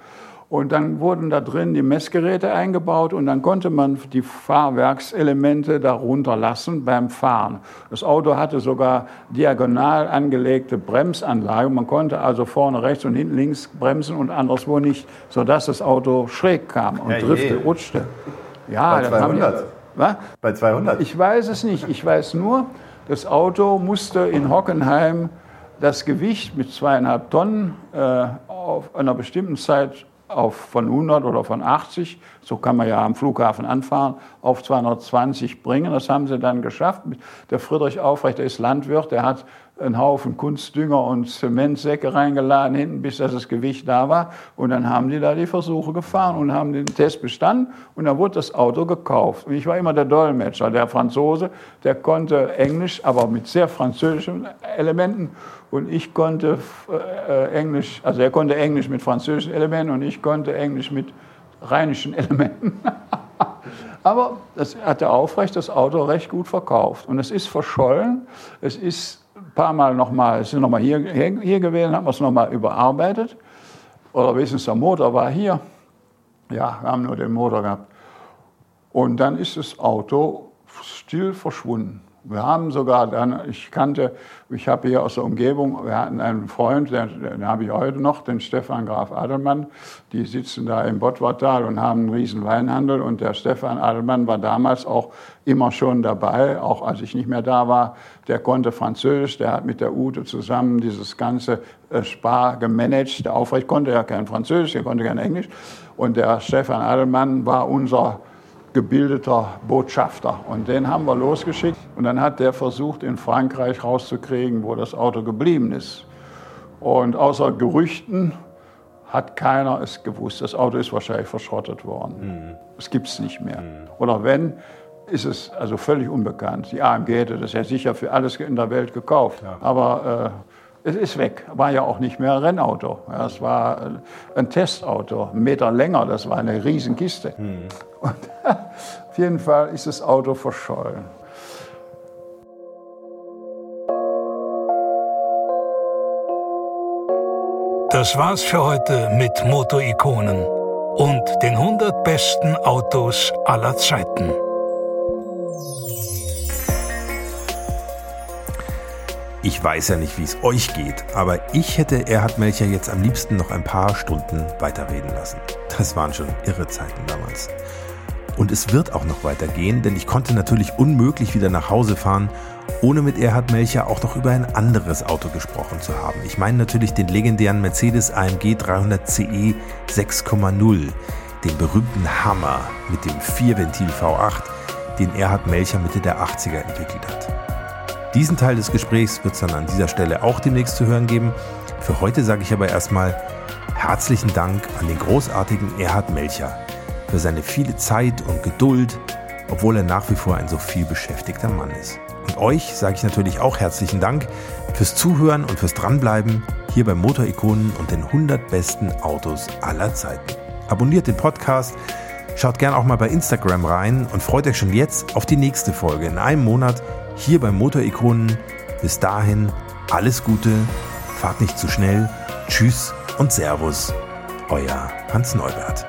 Und dann wurden da drin die Messgeräte eingebaut und dann konnte man die Fahrwerkselemente darunter lassen beim Fahren. Das Auto hatte sogar diagonal angelegte Bremsanlage. Man konnte also vorne rechts und hinten links bremsen und anderswo nicht, sodass das Auto schräg kam und Ja, drifte, je. rutschte. Ja, Bei dann haben die- 200? Was? Bei 200? Ich weiß es nicht. Ich weiß nur, das Auto musste in Hockenheim das Gewicht mit zweieinhalb Tonnen äh, auf einer bestimmten Zeit auf von 100 oder von 80, so kann man ja am Flughafen anfahren, auf 220 bringen. Das haben sie dann geschafft. Der Friedrich Aufrecht, der ist Landwirt, der hat einen Haufen Kunstdünger und Zementsäcke reingeladen hinten, bis das Gewicht da war. Und dann haben die da die Versuche gefahren und haben den Test bestanden. Und dann wurde das Auto gekauft. Und ich war immer der Dolmetscher. Der Franzose, der konnte Englisch, aber mit sehr französischen Elementen. Und ich konnte äh, Englisch, also er konnte Englisch mit französischen Elementen und ich konnte Englisch mit rheinischen Elementen. Aber das hat der Aufrecht das Auto recht gut verkauft. Und es ist verschollen. Es ist paar Mal nochmal, ist nochmal hier, hier, hier gewesen, haben wir es nochmal überarbeitet. Oder wenigstens der Motor war hier. Ja, wir haben nur den Motor gehabt. Und dann ist das Auto still verschwunden. Wir haben sogar dann, ich kannte, ich habe hier aus der Umgebung, wir hatten einen Freund, den, den habe ich heute noch, den Stefan Graf Adelmann. Die sitzen da im Bottwartal und haben einen riesen Weinhandel. Und der Stefan Adelmann war damals auch immer schon dabei, auch als ich nicht mehr da war. Der konnte Französisch, der hat mit der Ute zusammen dieses ganze äh, Spar gemanagt. Der Aufrecht konnte ja kein Französisch, er konnte kein Englisch. Und der Stefan Adelmann war unser gebildeter Botschafter. Und den haben wir losgeschickt. Und dann hat der versucht, in Frankreich rauszukriegen, wo das Auto geblieben ist. Und außer Gerüchten hat keiner es gewusst. Das Auto ist wahrscheinlich verschrottet worden. Es gibt es nicht mehr. Oder wenn, ist es also völlig unbekannt. Die AMG hätte das ja sicher für alles in der Welt gekauft. Aber äh, es ist weg. War ja auch nicht mehr ein Rennauto. Ja, es war äh, ein Testauto, einen Meter länger. Das war eine Riesenkiste. Und auf jeden Fall ist das Auto verschollen. Das war's für heute mit Motorikonen und den 100 besten Autos aller Zeiten. Ich weiß ja nicht, wie es euch geht, aber ich hätte Erhard Melcher jetzt am liebsten noch ein paar Stunden weiterreden lassen. Das waren schon irre Zeiten damals. Und es wird auch noch weitergehen, denn ich konnte natürlich unmöglich wieder nach Hause fahren, ohne mit Erhard Melcher auch noch über ein anderes Auto gesprochen zu haben. Ich meine natürlich den legendären Mercedes AMG 300 CE 6,0, den berühmten Hammer mit dem Vierventil V8, den Erhard Melcher Mitte der 80er entwickelt hat. Diesen Teil des Gesprächs wird es dann an dieser Stelle auch demnächst zu hören geben. Für heute sage ich aber erstmal herzlichen Dank an den großartigen Erhard Melcher für seine viele Zeit und Geduld, obwohl er nach wie vor ein so viel beschäftigter Mann ist. Und euch sage ich natürlich auch herzlichen Dank fürs Zuhören und fürs Dranbleiben hier bei Motorikonen und den 100 besten Autos aller Zeiten. Abonniert den Podcast, schaut gern auch mal bei Instagram rein und freut euch schon jetzt auf die nächste Folge in einem Monat hier bei Motorikonen. Bis dahin alles Gute, fahrt nicht zu schnell, tschüss und Servus, euer Hans Neubert.